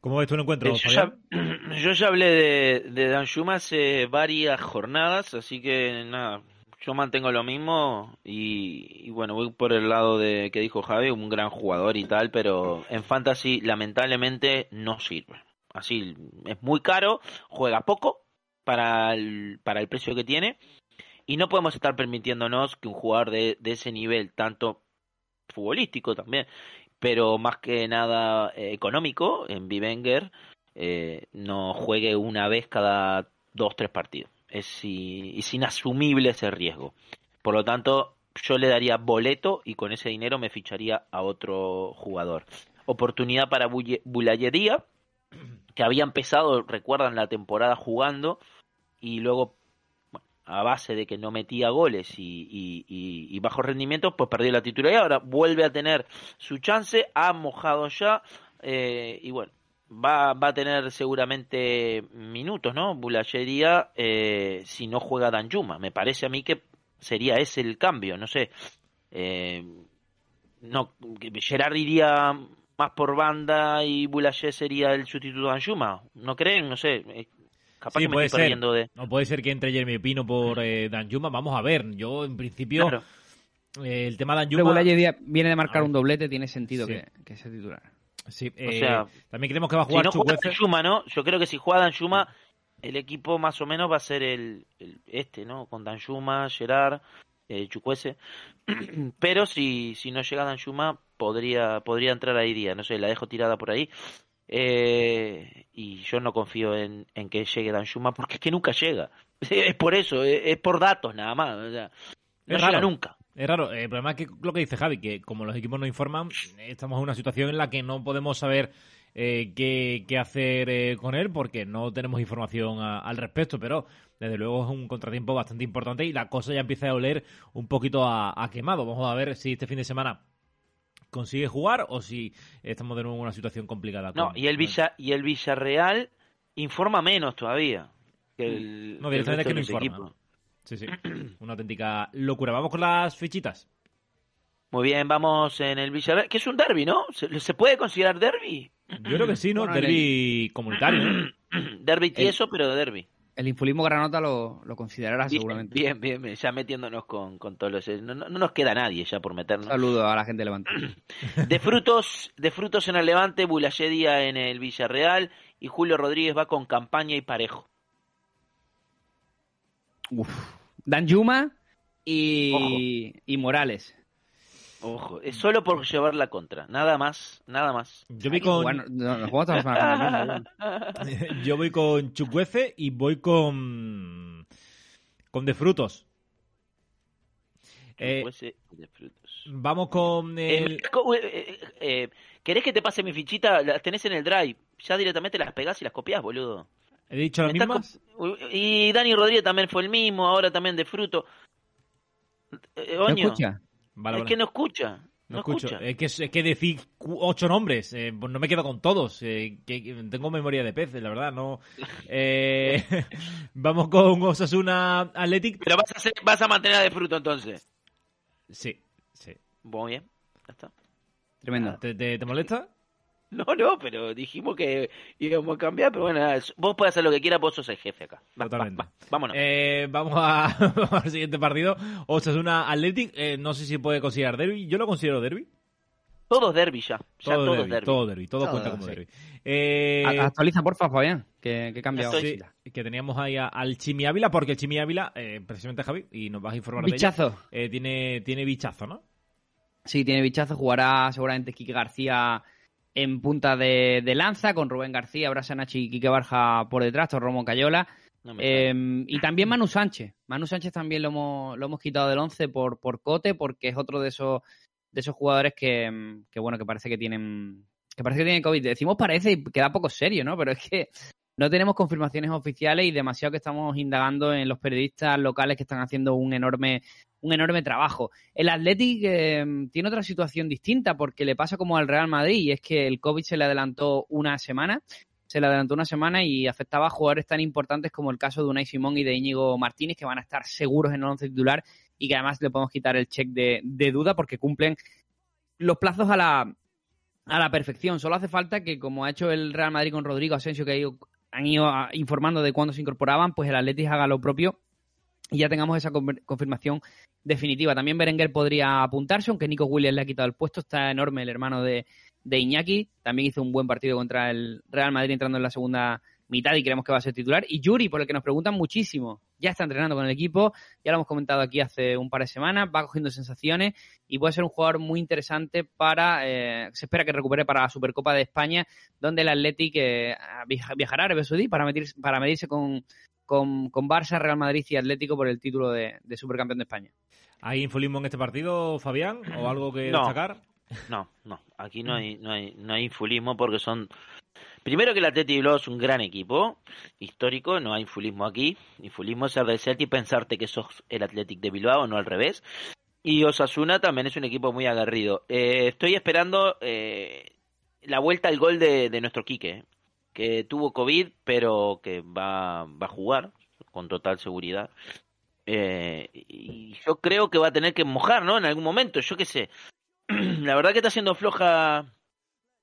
¿Cómo ves tú el encuentro, Eh, yo, ya, yo ya hablé de, de Dan Schuma hace varias jornadas, así que nada, yo mantengo lo mismo y, y bueno, voy por el lado de que dijo Javi, un gran jugador y tal, pero en Fantasy lamentablemente no sirve. Así, es muy caro, juega poco para el, para el precio que tiene y no podemos estar permitiéndonos que un jugador de, ese nivel, tanto futbolístico también, pero más que nada eh, económico en Bivenger, eh, no juegue una vez cada dos, tres partidos. Es, es inasumible ese riesgo. Por lo tanto, yo le daría boleto y con ese dinero me ficharía a otro jugador. Oportunidad para Bulle- Bulayería, que había empezado, recuerdan, la temporada jugando y luego bueno, a base de que no metía goles y, y, y- y bajo rendimiento, pues perdió la titularidad. Ahora vuelve a tener su chance, ha mojado ya eh, y bueno, va, va a tener seguramente minutos, ¿no? Bulallería eh, si no juega Danjuma. Me parece a mí que sería ese el cambio, no sé. Eh, no, Gerard iría más por banda y Boulanger sería el sustituto de Danjuma. ¿No creen? No sé. eh, Capaz Sí, que me puede estoy ser. perdiendo de... No puede ser que entre Jeremy Pino por eh, Danjuma. Vamos a ver. Yo, en principio, Claro. eh, el tema de. Bulaye viene de marcar un doblete, tiene sentido Sí. que, que sea titular. Sí, O eh, sea, también creemos que va a Si jugar no juega. Danjuma, ¿no? Yo creo que si juega Danjuma, el equipo más o menos va a ser el, el este, ¿no? Con Danjuma, Gerard, eh, Chukwueze. Pero si, si no llega Danjuma, podría, podría entrar ahí día. No sé, la dejo tirada por ahí. Eh, y yo no confío en, en que llegue Danjuma porque es que nunca llega. Es por eso, es, es por datos nada más. o sea, no Es llega raro. nunca. Es raro. El problema es que lo que dice Javi, que como los equipos no informan, estamos en una situación en la que no podemos saber eh, qué, qué hacer eh, con él porque no tenemos información a- al respecto, pero desde luego es un contratiempo bastante importante y la cosa ya empieza a oler un poquito a, a quemado. Vamos a ver si este fin de semana consigue jugar o si estamos de nuevo en una situación complicada. No, con- y el Villa, y el Villarreal informa menos todavía que el, No, el directamente que no informa. Sí, sí. Una auténtica locura. Vamos con las fichitas. Muy bien, vamos en el Villarreal, que es un derby, ¿no? ¿Se, se puede considerar derby? Yo creo que sí, ¿no? Bueno, en Derby comunitario. ¿no? derby tieso, pero derby. El infulismo granota lo, lo considerará Bien, seguramente. bien, bien, bien, ya metiéndonos con, con todos los... No, no- no nos queda nadie ya por Un meternos. saludo a la gente de Levante. De frutos, de frutos en el Levante, Bulayedia en el Villarreal y Julio Rodríguez va con campaña y parejo. Uf. Danjuma y, y Morales. Ojo, es solo por llevar la contra, nada más, nada más. Yo voy con, jugar- no, nos Danjuma, yo voy con Chukwueze y voy con con de frutos. Eh, de frutos. vamos con Eh, el ¿cómo, eh, eh, eh, ¿Querés que te pase mi fichita? Las tenés en el drive. Ya directamente las pegás y las copias, boludo. he dicho las mismas. Y Dani Rodríguez también fue el mismo, ahora también de fruto. Eh, ¿No Oño, escucha? Vale, es vale. que no escucha. No No, escucho. escucha. Es que, es que decir ocho nombres, eh, pues no me quedo con todos. eh, que, que tengo memoria de pez, la verdad. no eh, Vamos con Osasuna Athletic. Pero vas a, hacer- vas a mantener a de fruto entonces. Sí, sí. Muy bien, ya está. Tremendo. ¿Te, te, te molesta? No, no, pero dijimos que íbamos a cambiar, pero bueno, vos podés hacer lo que quieras, vos sos el jefe acá. Va, Totalmente. va, vámonos. Eh, vamos a- vamos al siguiente partido. Osasuna Athletic. Eh, no sé si puede considerar derby. Yo lo considero derby. Todos derby ya. Ya Todo, todos derbi, derbi. todo derbi, todo Todo, cuenta como sí. derbi. Eh, Actualiza, porfa, Fabián, que, que he cambiado. Estoy- sí, que teníamos ahí a- al Chimi Ávila, porque el Chimi Ávila, eh, precisamente Javi, y nos vas a informar de Bichazo. ella, eh, tiene, tiene bichazo, ¿no? Sí, tiene bichazo. Jugará seguramente Quique García en punta de, de lanza, con Rubén García, Brasanachi y Quique Barja por detrás, Torromo Cayola. No. Eh, y también Manu Sánchez. Manu Sánchez también lo hemos, lo hemos quitado del 11 por, por Cote, porque es otro de esos, de esos jugadores que, mm, que, bueno, que parece que tienen que parece que tienen COVID. Decimos parece y queda poco serio, ¿no? Pero es que no tenemos confirmaciones oficiales y demasiado que estamos indagando en los periodistas locales que están haciendo un enorme un enorme trabajo. El Athletic eh, tiene otra situación distinta porque le pasa como al Real Madrid y es que el COVID se le adelantó una semana se le adelantó una semana y afectaba a jugadores tan importantes como el caso de Unai Simón y de Íñigo Martínez, que van a estar seguros en el once titular y que además le podemos quitar el check de, duda porque cumplen los plazos a la, a la perfección. Solo hace falta que, como ha hecho el Real Madrid con Rodrigo Asensio, que han ido ah, informando de cuándo se incorporaban, pues el Atletis haga lo propio y ya tengamos esa confirmación definitiva. También Berenguer podría apuntarse, aunque Nico Williams le ha quitado el puesto. Está enorme el hermano de, de Iñaki. También hizo un buen partido contra el Real Madrid entrando en la segunda mitad y creemos que va a ser titular. Y Yuri, por el que nos preguntan muchísimo, ya está entrenando con el equipo, ya lo hemos comentado aquí hace un par de semanas, va cogiendo sensaciones y puede ser un jugador muy interesante para, eh, se espera que recupere para la Supercopa de España, donde el Athletic eh, viaja- viajará a medirse, para medirse con, con, con Barça, Real Madrid y Atlético por el título de, de Supercampeón de España. ¿Hay infolismo en este partido, Fabián? ¿O algo que No. destacar? No, no, aquí no hay, no hay, no hay infulismo porque son. Primero que el Atleti Bilbao es un gran equipo histórico, no hay infulismo aquí. Infulismo es ser del Celtic y pensarte que sos el Athletic de Bilbao, no al revés. Y Osasuna también es un equipo muy aguerrido. Eh, estoy esperando eh, la vuelta al gol de, de nuestro Quique, que tuvo COVID, pero que va, va a jugar con total seguridad. Eh, y yo creo que va a tener que mojar, ¿no? En algún momento, yo qué sé. La verdad que está siendo floja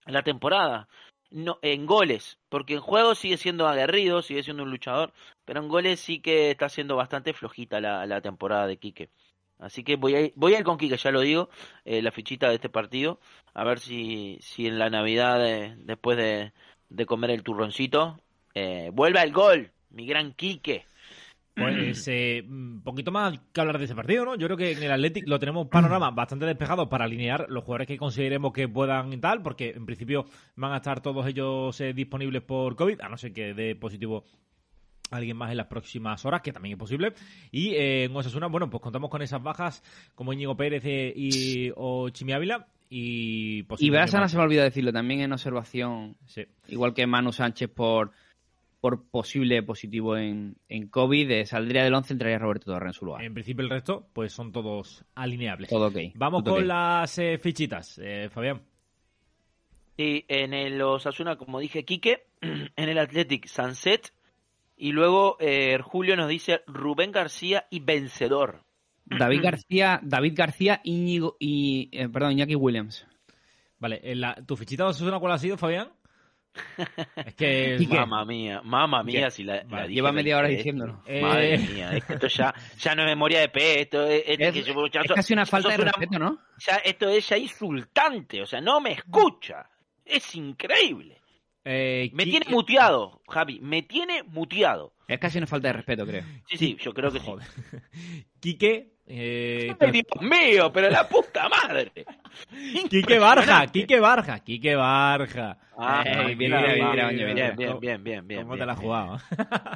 la temporada. No, en goles, porque en juego sigue siendo aguerrido, sigue siendo un luchador, pero en goles sí que está siendo bastante flojita la, la temporada de Quique. Así que voy a ir, voy a ir con Quique, ya lo digo, eh, la fichita de este partido, a ver si, si en la Navidad, eh, después de, de comer el turroncito, eh, vuelve al gol, mi gran Quique. Pues eh, un poquito más que hablar de ese partido, ¿no? Yo creo que en el Athletic lo tenemos panorama bastante despejado para alinear los jugadores que consideremos que puedan y tal, porque en principio van a estar todos ellos eh, disponibles por COVID, a no ser que dé positivo alguien más en las próximas horas, que también es posible. Y eh, en Osasuna, bueno, pues contamos con esas bajas como Íñigo Pérez eh, y, o Chimi Ávila y Y Brasana se me olvidó decirlo también en observación, Sí. igual que Manu Sánchez por, por posible positivo en, en COVID, eh, saldría del 11, entraría Roberto Torre en su lugar. En principio el resto, pues son todos alineables. Todo ok. Vamos todo con las eh, fichitas, eh, Fabián. Y en el Osasuna, como dije, Quique, en el Athletic, Sunset, y luego eh, Julio nos dice Rubén García y Vencedor. David García, David García, Íñigo y eh, perdón, Iñaki Williams. Vale, en la- ¿tu fichita de Osasuna cuál ha sido, Fabián? Es que... Mamma mía, mamma mía, ¿Qué? si la, Vale, lleva media hora diciéndolo. veces. Madre Eh. mía, es que esto ya, ya no es memoria de P, esto es, es Es, que yo- ya es casi una ya falta de una- respeto, ¿no? ya esto es ya insultante, o sea, no me escucha. Es increíble. Eh, me tiene eh, muteado, Javi, me tiene muteado. Es casi una falta de respeto, creo. Sí, sí, yo creo que sí. Quique... Eh, Dios mío, pero la puta madre. Quique Barja, Quique Barja, ah, eh, Quique Barja. Bien, bien, bien, bien, bien, ¿Cómo te la has jugado?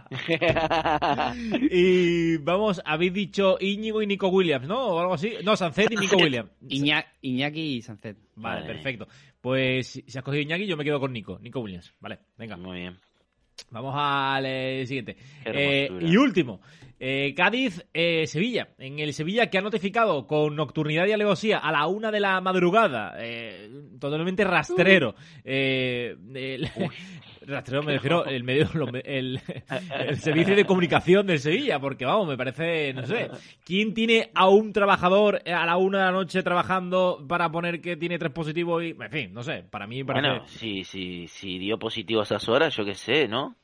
y vamos, habéis dicho Íñigo y Nico Williams, ¿no? O algo así. No, Sancet y Nico Williams. Iñaki y Sancet. Vale, perfecto. Pues si has cogido Iñaki, yo me quedo con Nico, Nico Williams. Vale, venga. Muy bien. Vamos al eh, siguiente. Eh, y último, eh, Cádiz-Sevilla. en el Sevilla que ha notificado con nocturnidad y alevosía a la una de la madrugada. eh, totalmente rastrero. Eh, el- rastrero me refiero el medio lo- el, el servicio de comunicación del Sevilla, porque vamos, me parece, no sé. ¿Quién tiene a un trabajador a la una de la noche trabajando para poner que tiene tres positivos y. En fin, no sé. Para mí parece. Bueno, si, si, si dio positivo a esas horas, yo qué sé, ¿no?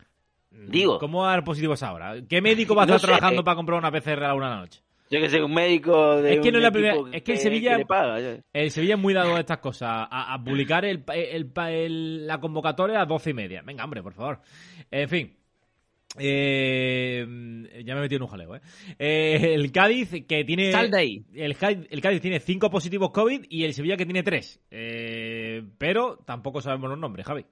Digo. ¿Cómo va a dar positivos ahora? ¿Qué médico va a No estar sé, trabajando eh. para comprar una PCR a la una de la noche? Yo que sé, un médico de Es que no es la primera- es que el Sevilla- le paga. El Sevilla es muy dado a estas cosas, a, a publicar el, el el- la convocatoria a las doce y media. Venga, hombre, por favor. En fin. Eh, ya me he metido en un jaleo, ¿eh? Eh, El Cádiz que tiene... Sal de ahí. El, Cádiz- el Cádiz tiene cinco positivos COVID y el Sevilla que tiene tres. Eh, pero tampoco sabemos los nombres, Javi.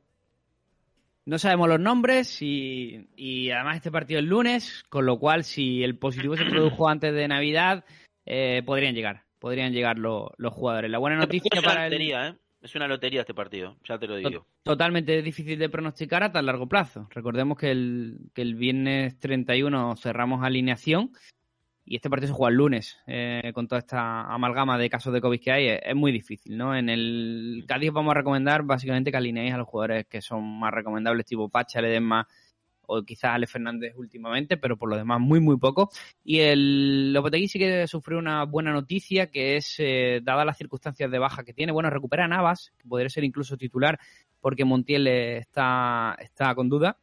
No sabemos los nombres y, y además este partido es lunes, con lo cual si el positivo se produjo antes de Navidad, eh, podrían llegar. Podrían llegar lo- los jugadores. La buena noticia es una para el... lotería, ¿eh? Es una lotería este partido, ya te lo digo. Totalmente difícil de pronosticar a tan largo plazo. Recordemos que el, que el viernes 31 cerramos alineación y este partido se juega el lunes. eh, con toda esta amalgama de casos de COVID que hay, es, es muy difícil. ¿no? En el Cádiz vamos a recomendar básicamente que alineéis a los jugadores que son más recomendables, tipo Pacha, Ledesma o quizás Ale Fernández últimamente, pero por lo demás muy, muy poco. Y el Lopetegui sí que sufrió una buena noticia, que es, eh, dadas las circunstancias de baja que tiene, bueno, recupera a Navas, que podría ser incluso titular, porque Montiel está, está con duda.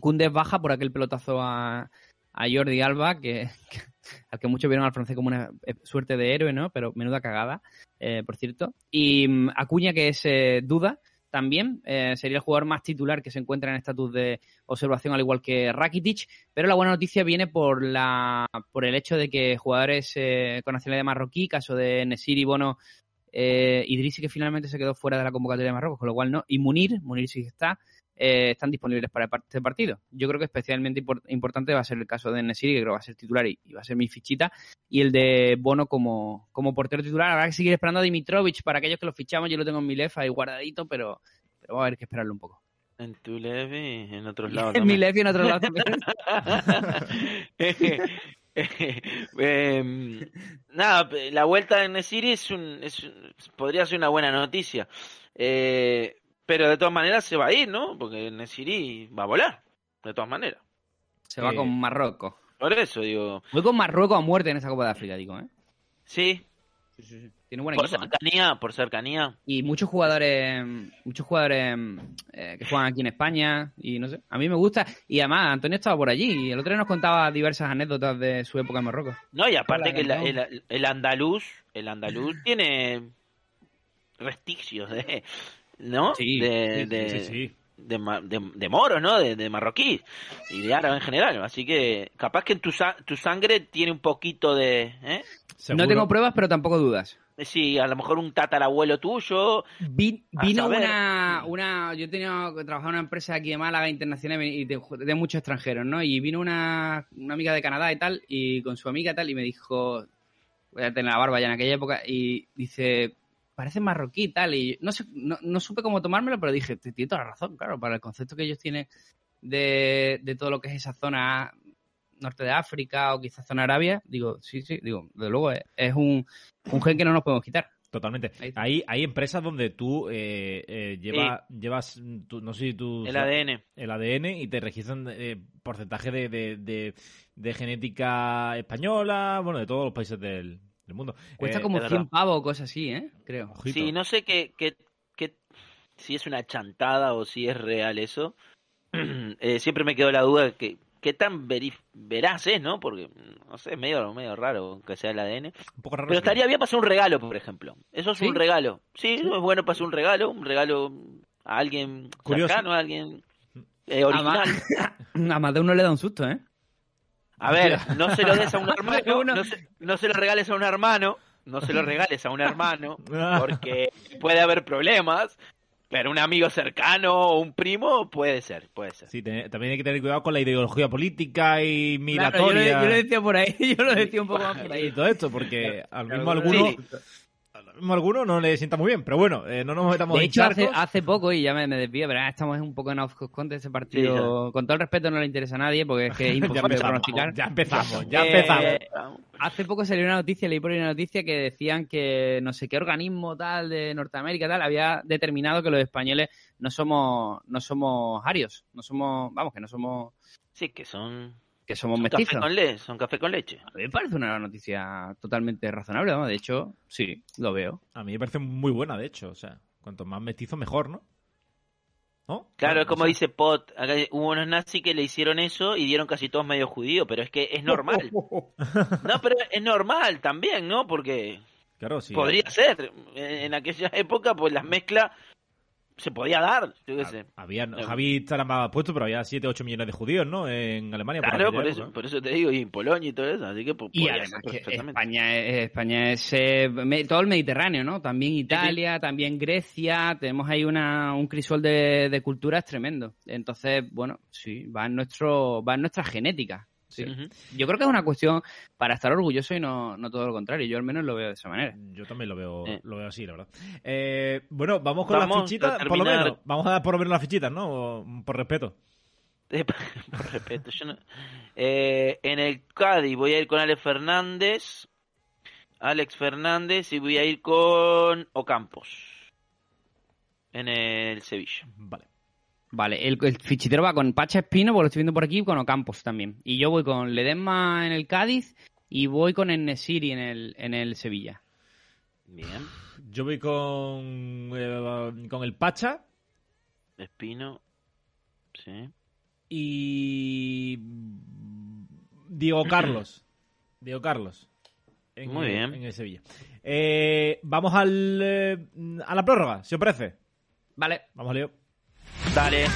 Cundes baja por aquel pelotazo a, a Jordi Alba, que, que- al que muchos vieron al francés como una eh, suerte de héroe, ¿no? Pero menuda cagada, eh, por cierto. Y mm, Acuña, que es eh, duda también, eh, sería el jugador más titular que se encuentra en estatus de observación, al igual que Rakitic. Pero la buena noticia viene por la por el hecho de que jugadores eh, con nacionalidad marroquí, caso de Nesiri, Bono, eh, Idrisi, que finalmente se quedó fuera de la convocatoria de Marruecos, con lo cual no, y Munir, Munir sí está, eh, están disponibles para este partido. Yo creo que especialmente impor- importante va a ser el caso de Nesiri, que creo que va a ser titular y, y va a ser mi fichita, y el de Bono como, como portero titular. Habrá que seguir esperando a Dimitrovich para aquellos que lo fichamos. Yo lo tengo en mi lefa ahí guardadito, pero, pero va a haber que esperarlo un poco. En tu leve, en otros lados. En mi lefa y en otro lado también. Em, nada, la vuelta de Nesiri es un, es un- podría ser una buena noticia. Eh, pero de todas maneras se va a ir, ¿no? Porque Nesiri va a volar. De todas maneras. Se va Eh, con Marruecos. Por eso digo, Voy con Marruecos a muerte en esta Copa de África, digo, ¿eh? sí, Tiene buen por equipo. ¿eh? cercanía, por cercanía. Y muchos jugadores, muchos jugadores eh, que juegan aquí en España y no sé, a mí me gusta. Y además, Antonio estaba por allí y el otro día nos contaba diversas anécdotas de su época en Marruecos. No, y aparte que el, el- el andaluz, el andaluz tiene vestigios de, ¿no? Sí, de, sí, de, Sí, sí. de, ma- de, de moros, ¿no? De, de marroquí y de árabe en general. Así que capaz que en tu, sa- tu sangre tiene un poquito de, ¿eh? No tengo pruebas, pero tampoco dudas. Sí, a lo mejor un tatarabuelo tuyo. Vi- vino una, una, yo tenía que trabajar en una empresa aquí de Málaga internacional y de, de muchos extranjeros, ¿no? Y vino una, una amiga de Canadá y tal, y con su amiga y tal, y me dijo, voy a tener la barba ya en aquella época, y dice, parece marroquí y tal, y no sé, no, no supe cómo tomármelo, pero dije, te tiene toda la razón, claro, para el concepto que ellos tienen de, de todo lo que es esa zona norte de África o quizás zona Arabia, digo, sí, sí, digo, de luego es, es un, un gen que no nos podemos quitar. Totalmente. Hay, hay empresas donde tú eh, eh, lleva- llevas, tu- no sé si tú... El ADN. el ADN y te registran eh, porcentaje de, de, de- de genética española, bueno, de todos los países del, del mundo. Cuesta Eh, como es 100 verdad. pavos o cosas así, ¿eh? Creo. ojito. Sí, no sé qué, qué, qué- si es una chantada o si es real eso. Eh, siempre me quedó la duda de que qué tan verif- veraz es, ¿no? Porque, no sé, es medio, medio raro que sea el ADN. Un poco raro. Pero estaría bien para hacer un regalo, por ejemplo. Eso es ¿Sí? un regalo. Sí, es bueno para hacer un regalo, un regalo a alguien Curioso. cercano, a alguien eh, original. A más de uno le da un susto, ¿eh? A ver, no se lo des a un hermano, no se, no se lo regales a un hermano, no se lo regales a un hermano, porque puede haber problemas, pero un amigo cercano o un primo puede ser, puede ser. Sí, te- también hay que tener cuidado con la ideología política y Claro, yo, lo, migratoria. yo lo decía por ahí, yo lo decía un poco más por y ahí. todo esto, porque al mismo alguno, sí. Alguno no le sienta muy bien, pero bueno, eh, no nos metamos De en hecho, hace, poco, y ya me, me desvío, pero estamos un poco en off contra ese partido. Con todo el respeto, no le interesa a nadie porque es que es imposible pronosticar. ya empezamos, ya Eh, empezamos. Hace poco salió una noticia, leí por ahí una noticia que decían que no sé qué organismo tal de Norteamérica tal había determinado que los españoles no somos no somos arios, no somos, vamos, que no somos Sí, que son, que somos son café mestizos. con leche, son café con leche. A mí me parece una noticia totalmente razonable, vamos, de hecho, sí, lo veo. A mí me parece muy buena, de hecho. O sea, cuanto más mestizo, mejor, ¿no? ¿no? Claro, es O como sea, dice Pot, acá hubo unos nazis que le hicieron eso y dieron casi todos medio judíos, pero es que es normal. No, pero es normal también, ¿no? Porque Claro, sí. podría ser. En, en aquella época, pues las mezclas se podía dar, yo qué sé. Había, Javi estará más puesto, pero había 7 8 millones de judíos, ¿no? En Alemania. por Claro, por época. eso, por eso te digo, y en Polonia y todo eso, así que po- Y además que. España es, España es eh, todo el Mediterráneo, ¿no? También Italia, también Grecia, tenemos ahí una, un crisol de, de culturas tremendo. Entonces, bueno, sí, va en nuestro, va en nuestra genética. Sí. Yo creo que es una cuestión para estar orgulloso y no, no todo lo contrario. Yo al menos lo veo de esa manera. Yo también lo veo, Eh. lo veo así, la verdad. Eh, bueno, vamos con las fichitas, a por lo menos. Vamos a dar por lo menos las fichitas, ¿no? Por respeto. Eh, por respeto, yo no- Eh, en el Cádiz voy a ir con Alex Fernández. Alex Fernández y voy a ir con Ocampos. En el Sevilla. Vale. Vale, el, el fichitero va con Pacha Espino, porque lo estoy viendo por aquí, y con Ocampos también. Y yo voy con Ledesma en el Cádiz y voy con Enesiri en el, en el Sevilla. Bien. Yo voy con, eh, con el Pacha Espino. Sí. y Diego Carlos. Diego Carlos. En, Muy bien. En el Sevilla. Eh, vamos al, eh, a la prórroga, si os parece. Vale. Vamos, Leo. Dale.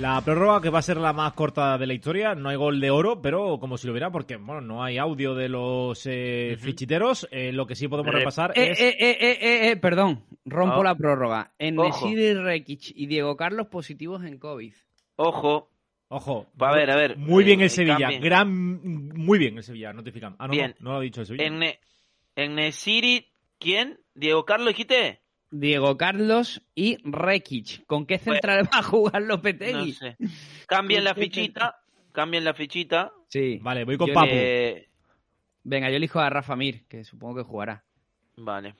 La prórroga que va a ser la más corta de la historia, no hay gol de oro, pero como si lo hubiera, porque bueno, no hay audio de los eh, fichiteros. Eh, lo que sí podemos Re- repasar Eh, es eh, eh, eh, eh, eh, perdón, rompo Oh. la prórroga. Ojo. Enesiri Rekic y Diego Carlos positivos en COVID. Ojo. Ojo. A ver, a ver. Muy bien Eh, el Sevilla. cambien. Gran, muy bien el Sevilla, notificamos. Ah, no, Bien. no, no lo ha dicho el Sevilla. En, Ne- en Nesiri, ¿quién? ¿Diego Carlos dijiste? Diego Carlos y Rekic. ¿Con qué central va a jugar No Lopetegui? sé. Cambien la fichita. Cambien la fichita. Sí. Vale, voy con Yo Papu. Eh, Venga, yo elijo a Rafa Mir, que supongo que jugará. vale.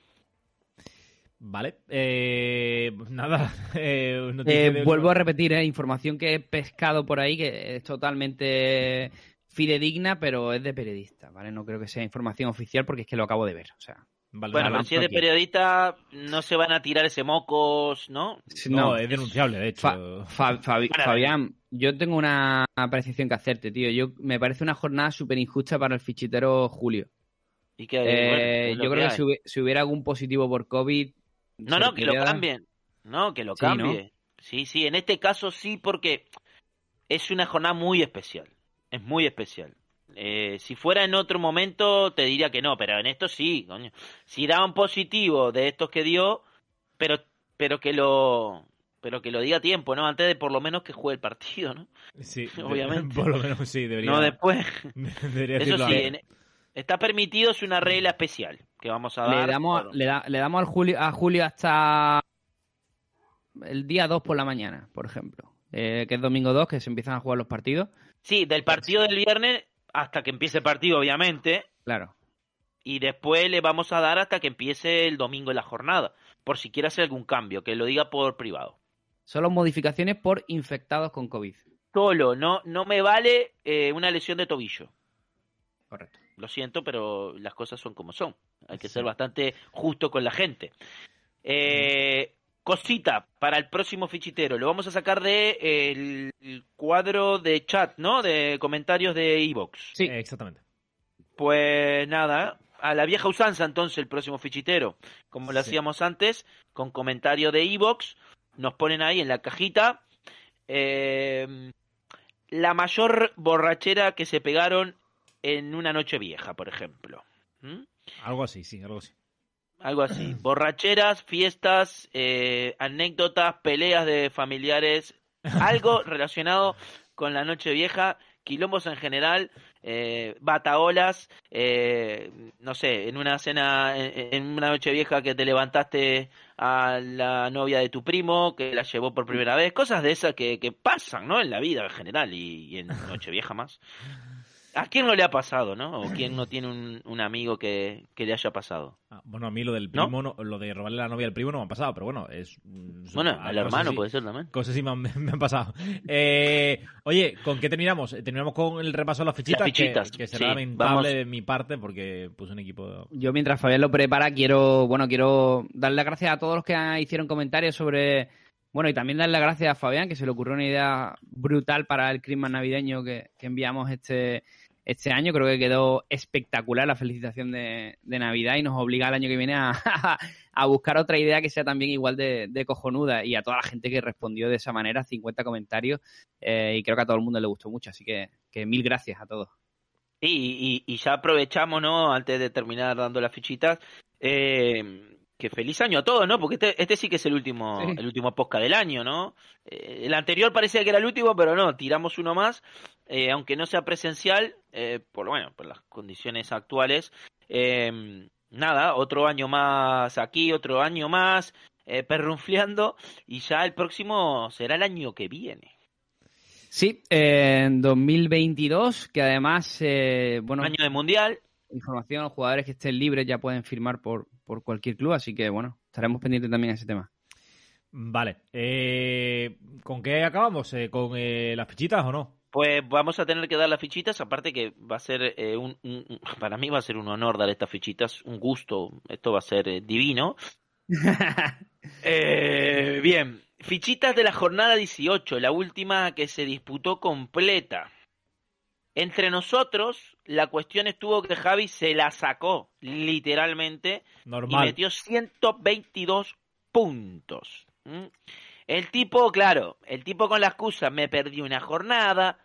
Vale. Eh, nada. eh, Eh, vuelvo a repetir, eh, información que he pescado por ahí, que es totalmente fidedigna, pero es de periodista, ¿vale? No creo que sea información oficial porque es que lo acabo de ver. O sea, Vale, Bueno, pero si es de periodista, no se van a tirar ese mocos, ¿no? No, es denunciable, de hecho. Fa- Fa- Fabi- Bueno, Fabián, yo tengo una apreciación que hacerte, tío. Yo Me parece una jornada súper injusta para el fichitero Julio. Y que, Eh, bueno, es lo yo creo que hubi- si hubiera algún positivo por COVID... No, no, que lo cambien. No, que lo Sí, ¿no? cambie. Sí, sí, en este caso sí, porque es una jornada muy especial. Es muy especial. Eh, si fuera en otro momento, te diría que no, pero en esto sí, coño. Si da un positivo de estos que dio, pero, pero que lo. Pero que lo diga a tiempo, ¿no? Antes de por lo menos que juegue el partido, ¿no? Sí, de- obviamente. Por lo menos sí, debería. No después. debería Eso sí, en- está permitido, es una regla especial que vamos a dar. Le damos, por- le, da- le damos al Julio, a Julio hasta el día 2 por la mañana, por ejemplo. Eh, que es domingo 2, que se empiezan a jugar los partidos. Sí, del partido del viernes hasta que empiece el partido, obviamente. Claro. y después le vamos a dar hasta que empiece el domingo en la jornada, por si quiere hacer algún cambio, que lo diga por privado. Solo modificaciones por infectados con COVID. Solo, no, no me vale eh, una lesión de tobillo. Correcto. Lo siento, pero las cosas son como son. Hay que ser bastante justo con la gente. Eh, cosita para el próximo fichitero. Lo vamos a sacar de eh, el, cuadro de chat, ¿no? De comentarios de Evox. Sí. Eh, exactamente. Pues nada, a la vieja usanza entonces el próximo fichitero, como lo Sí. hacíamos antes, con comentario de Evox, nos ponen ahí en la cajita eh, la mayor borrachera que se pegaron en una noche vieja, por ejemplo. ¿Mm? Algo así, sí, algo así. Algo así. Borracheras, fiestas, eh, anécdotas, peleas de familiares, algo relacionado con la noche vieja, quilombos en general, eh, bataolas, eh, no sé, en una cena, en, en una noche vieja que te levantaste a la novia de tu primo, que la llevó por primera vez, cosas de esas que, que pasan, ¿no? En la vida en general y, y en noche vieja más. ¿A quién no le ha pasado, no? ¿O quién no tiene un, un amigo que, que le haya pasado? Ah, bueno, a mí lo del primo, no- lo de robarle la novia al primo no me ha pasado, pero bueno, es... mm, Bueno, al hermano puede ser también. Cosas sí me han, me han pasado. Eh, oye, ¿con qué terminamos? Eh, Terminamos con el repaso de las fichitas, Las fichitas, que, que será sí, lamentable vamos. de mi parte porque puse un equipo... Yo mientras Fabián lo prepara quiero, bueno, quiero darle las gracias a todos los que hicieron comentarios sobre, bueno, y también darle las gracias a Fabián que se le ocurrió una idea brutal para el Christmas navideño que, que enviamos este este año. Creo que quedó espectacular la felicitación de, Navidad y nos obliga el año que viene a, buscar otra idea que sea también igual de, cojonuda y a toda la gente que respondió de esa manera, 50 comentarios eh, y creo que a todo el mundo le gustó mucho, así que, mil gracias a todos. Sí, y, y ya aprovechamos, ¿no? Antes de terminar dando las fichitas, eh, que feliz año a todos, ¿no? Porque este, este sí que es el último, Sí. el último podcast del año, ¿no? Eh, el anterior parecía que era el último, pero no, tiramos uno más, eh, aunque no sea presencial, eh, por bueno, por las condiciones actuales. Eh, nada, otro año más aquí, otro año más, eh, perrunfleando, y ya el próximo será el año que viene. Sí, en 2022, que además, eh, bueno, Año de mundial, información, los jugadores que estén libres ya pueden firmar por, por cualquier club, así que bueno, estaremos pendientes también de ese tema. Vale, eh, ¿con qué acabamos? Eh, ¿Con eh, las fichitas o no? Pues vamos a tener que dar las fichitas, aparte que va a ser eh, un, un- un- para mí va a ser un honor dar estas fichitas, un gusto, esto va a ser eh, divino. Eh, bien, fichitas de la jornada 18, la última que se disputó completa. Entre nosotros, la cuestión estuvo que Javi se la sacó, literalmente, y Normal. metió 122 puntos. ¿Mm? El tipo, claro, el tipo con la excusa, me perdí una jornada,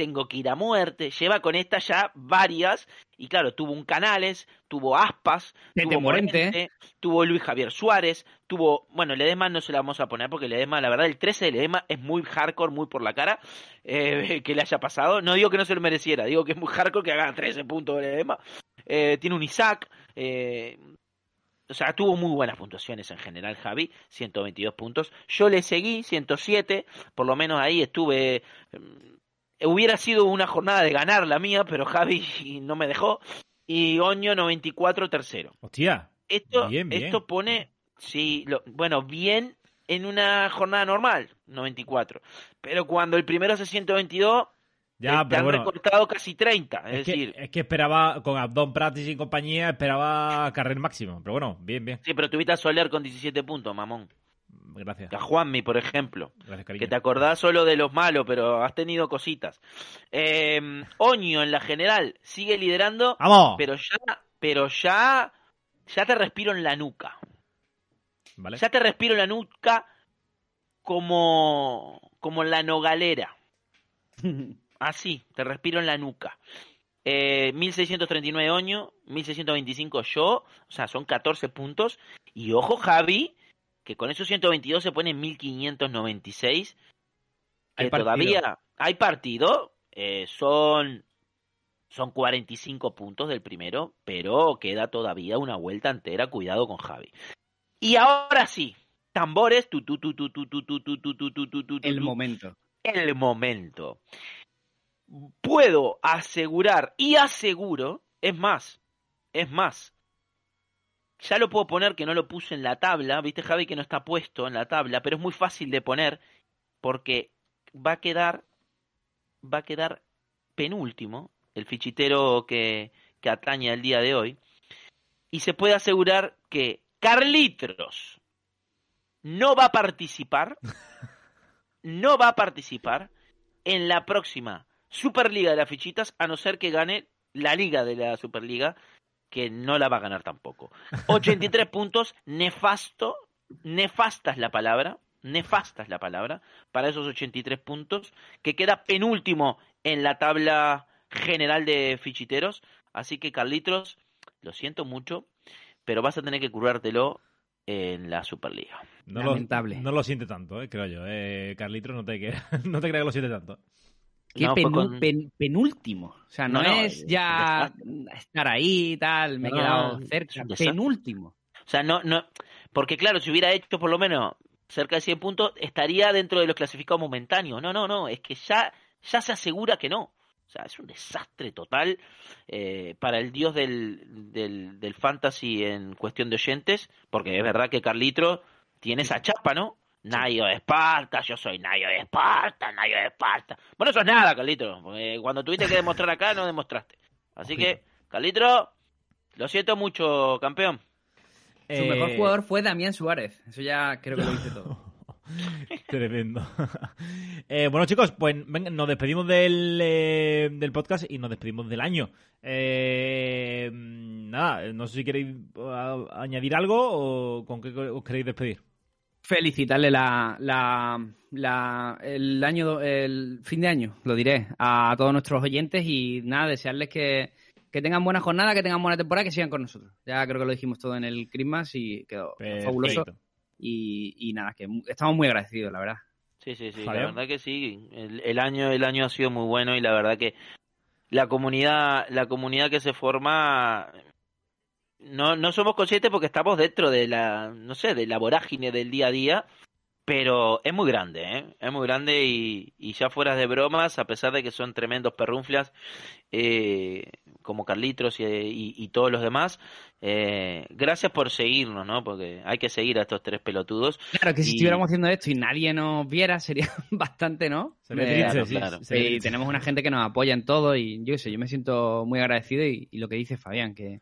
tengo que ir a muerte, lleva con esta ya varias, y claro, tuvo un Canales, tuvo Aspas, Tete tuvo Morente. Morente, tuvo Luis Javier Suárez, tuvo, bueno, Ledesma no se la vamos a poner porque Ledesma, la verdad, el 13 de Ledesma es muy hardcore, muy por la cara, eh, que le haya pasado. No digo que no se lo mereciera, digo que es muy hardcore que haga 13 puntos de Ledesma. Eh, tiene un Isaac, eh, o sea, tuvo muy buenas puntuaciones en general, Javi, 122 puntos. Yo le seguí, 107, por lo menos ahí estuve. Eh, hubiera sido una jornada de ganar la mía, pero Javi no me dejó. Y Oño, 94, tercero. Hostia, Esto, Bien, bien. esto pone, sí, lo, bueno, bien en una jornada normal, 94. Pero cuando el primero hace 122, ya, te pero han bueno. recortado casi 30. Es, Es que, decir, es que esperaba, con Abdon Practice y compañía, esperaba carrer máximo. Pero bueno, bien, bien. sí, pero tuviste a Soler con 17 puntos, mamón. Gracias. A Juanmi, por ejemplo. Gracias, cariño. Que te acordás solo de los malos, pero has tenido cositas. Eh, Oño, en la general, sigue liderando, ¡Vamos! pero ya, pero ya, ya te respiro en la nuca. Vale. Ya te respiro en la nuca como, como la nogalera. Así, te respiro en la nuca. Eh, 1639 Oño, 1625 yo, o sea, son 14 puntos. Y ojo, Javi, que con esos 122 se pone en 1596. Que Hay partido. todavía hay partido, eh, son, son 45 puntos del primero, pero queda todavía una vuelta entera. Cuidado con Javi. Y ahora sí, tambores, tu, tu, tu, tu, tu, tu, tu, tu, tu, tu, tu, tu, El momento. el momento. Puedo asegurar y aseguro, es más, es más. Ya lo puedo poner que no lo puse en la tabla, viste Javi que no está puesto en la tabla, pero es muy fácil de poner porque va a quedar va a quedar penúltimo el fichitero que, que atañe al día de hoy. Y se puede asegurar que Carlitos no va a participar no va a participar en la próxima Superliga de las Fichitas, a no ser que gane la Liga de la Superliga, que no la va a ganar tampoco. 83 puntos, nefasto, nefasta es la palabra, nefasta es la palabra, para esos 83 puntos, que queda penúltimo en la tabla general de fichiteros. Así que, Carlitos, lo siento mucho, pero vas a tener que curártelo en la Superliga. No Lamentable. Lo, no lo siente tanto, eh, creo yo. Eh, Carlitos, no te, que- no te creas que lo siente tanto. Qué No, fue penú- con- pen- penúltimo. O sea, no, es es- ya estar ahí y tal, me he quedado cerca. Penúltimo. O sea, no, no, porque claro, si hubiera hecho por lo menos cerca de 100 puntos, estaría dentro de los clasificados momentáneos. No, no, no, es que ya, ya se asegura que no. O O sea, es un desastre total eh, para el dios del, del, del fantasy en cuestión de oyentes, porque es verdad que Carlitro tiene esa chapa, ¿no? Nayo de Esparta, yo soy Nayo de Esparta, Nayo de Esparta. Bueno, eso es nada, Carlitro, porque cuando tuviste que demostrar acá no demostraste. Así que, Carlitro, lo siento mucho, campeón. Su mejor jugador fue Damián Suárez. Eso ya creo que lo dice todo. Tremendo. Eh, bueno, chicos, pues venga, nos despedimos del, eh, del podcast y nos despedimos del año. Eh, nada, no sé si queréis uh, añadir algo o con qué os queréis despedir. Felicitarle la, la, la- el año, el fin de año, lo diré, a todos nuestros oyentes y nada, desearles que, que tengan buena jornada, que tengan buena temporada, que sigan con nosotros. Ya creo que lo dijimos todo en el Christmas y quedó Perfecto. fabuloso. Y, y nada, que mu- estamos muy agradecidos, la verdad. Sí, sí, sí, la verdad que sí. El, el año, el año ha sido muy bueno y la verdad que la comunidad, la comunidad que se forma, no, no somos conscientes porque estamos dentro de la, no sé, de la vorágine del día a día, pero es muy grande, ¿eh? Es muy grande y, y ya fuera de bromas, a pesar de que son tremendos perrunflas, eh, como Carlitos y, y- y todos los demás, eh, gracias por seguirnos, ¿no? Porque hay que seguir a estos tres pelotudos. Claro, que si Y- estuviéramos haciendo esto y nadie nos viera, sería bastante, ¿no? Sería Eh, triste, claro, sí, claro. sería y triste. tenemos una gente que nos apoya en todo y yo qué sé, yo me siento muy agradecido y, y lo que dice Fabián, que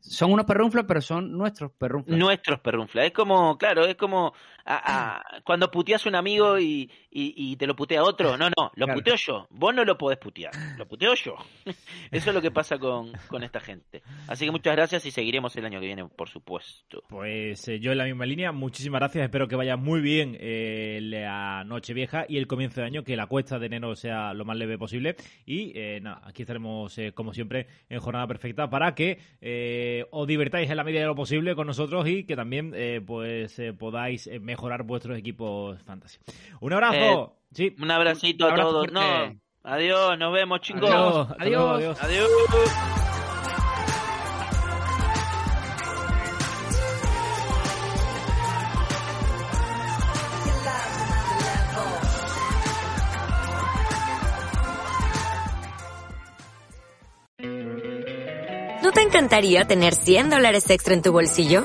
son unos perrunflos, pero son nuestros perrunflos. Nuestros perrunflas. Es como, claro, es como a- a- cuando puteas a un amigo y, y, y te lo putea otro. No, no, lo Claro. puteo yo. Vos no lo podés putear. Lo puteo yo. Eso es lo que pasa con, con esta gente. Así que muchas gracias y seguiremos el año que viene, por supuesto. Pues eh, yo en la misma línea, muchísimas gracias, espero que vaya muy bien eh, la noche vieja y el comienzo de año, que la cuesta de enero sea lo más leve posible y eh, nada, aquí estaremos eh, como siempre en jornada perfecta para que eh, os divertáis en la medida de lo posible con nosotros y que también eh, pues podáis mejorar vuestros equipos fantasy. Un abrazo. sí. Un abracito Un a abrazo todos. fuerte. No, adiós, nos vemos chicos. Adiós. Adiós. adiós. Adiós. ¿No te encantaría tener 100 dólares extra en tu bolsillo?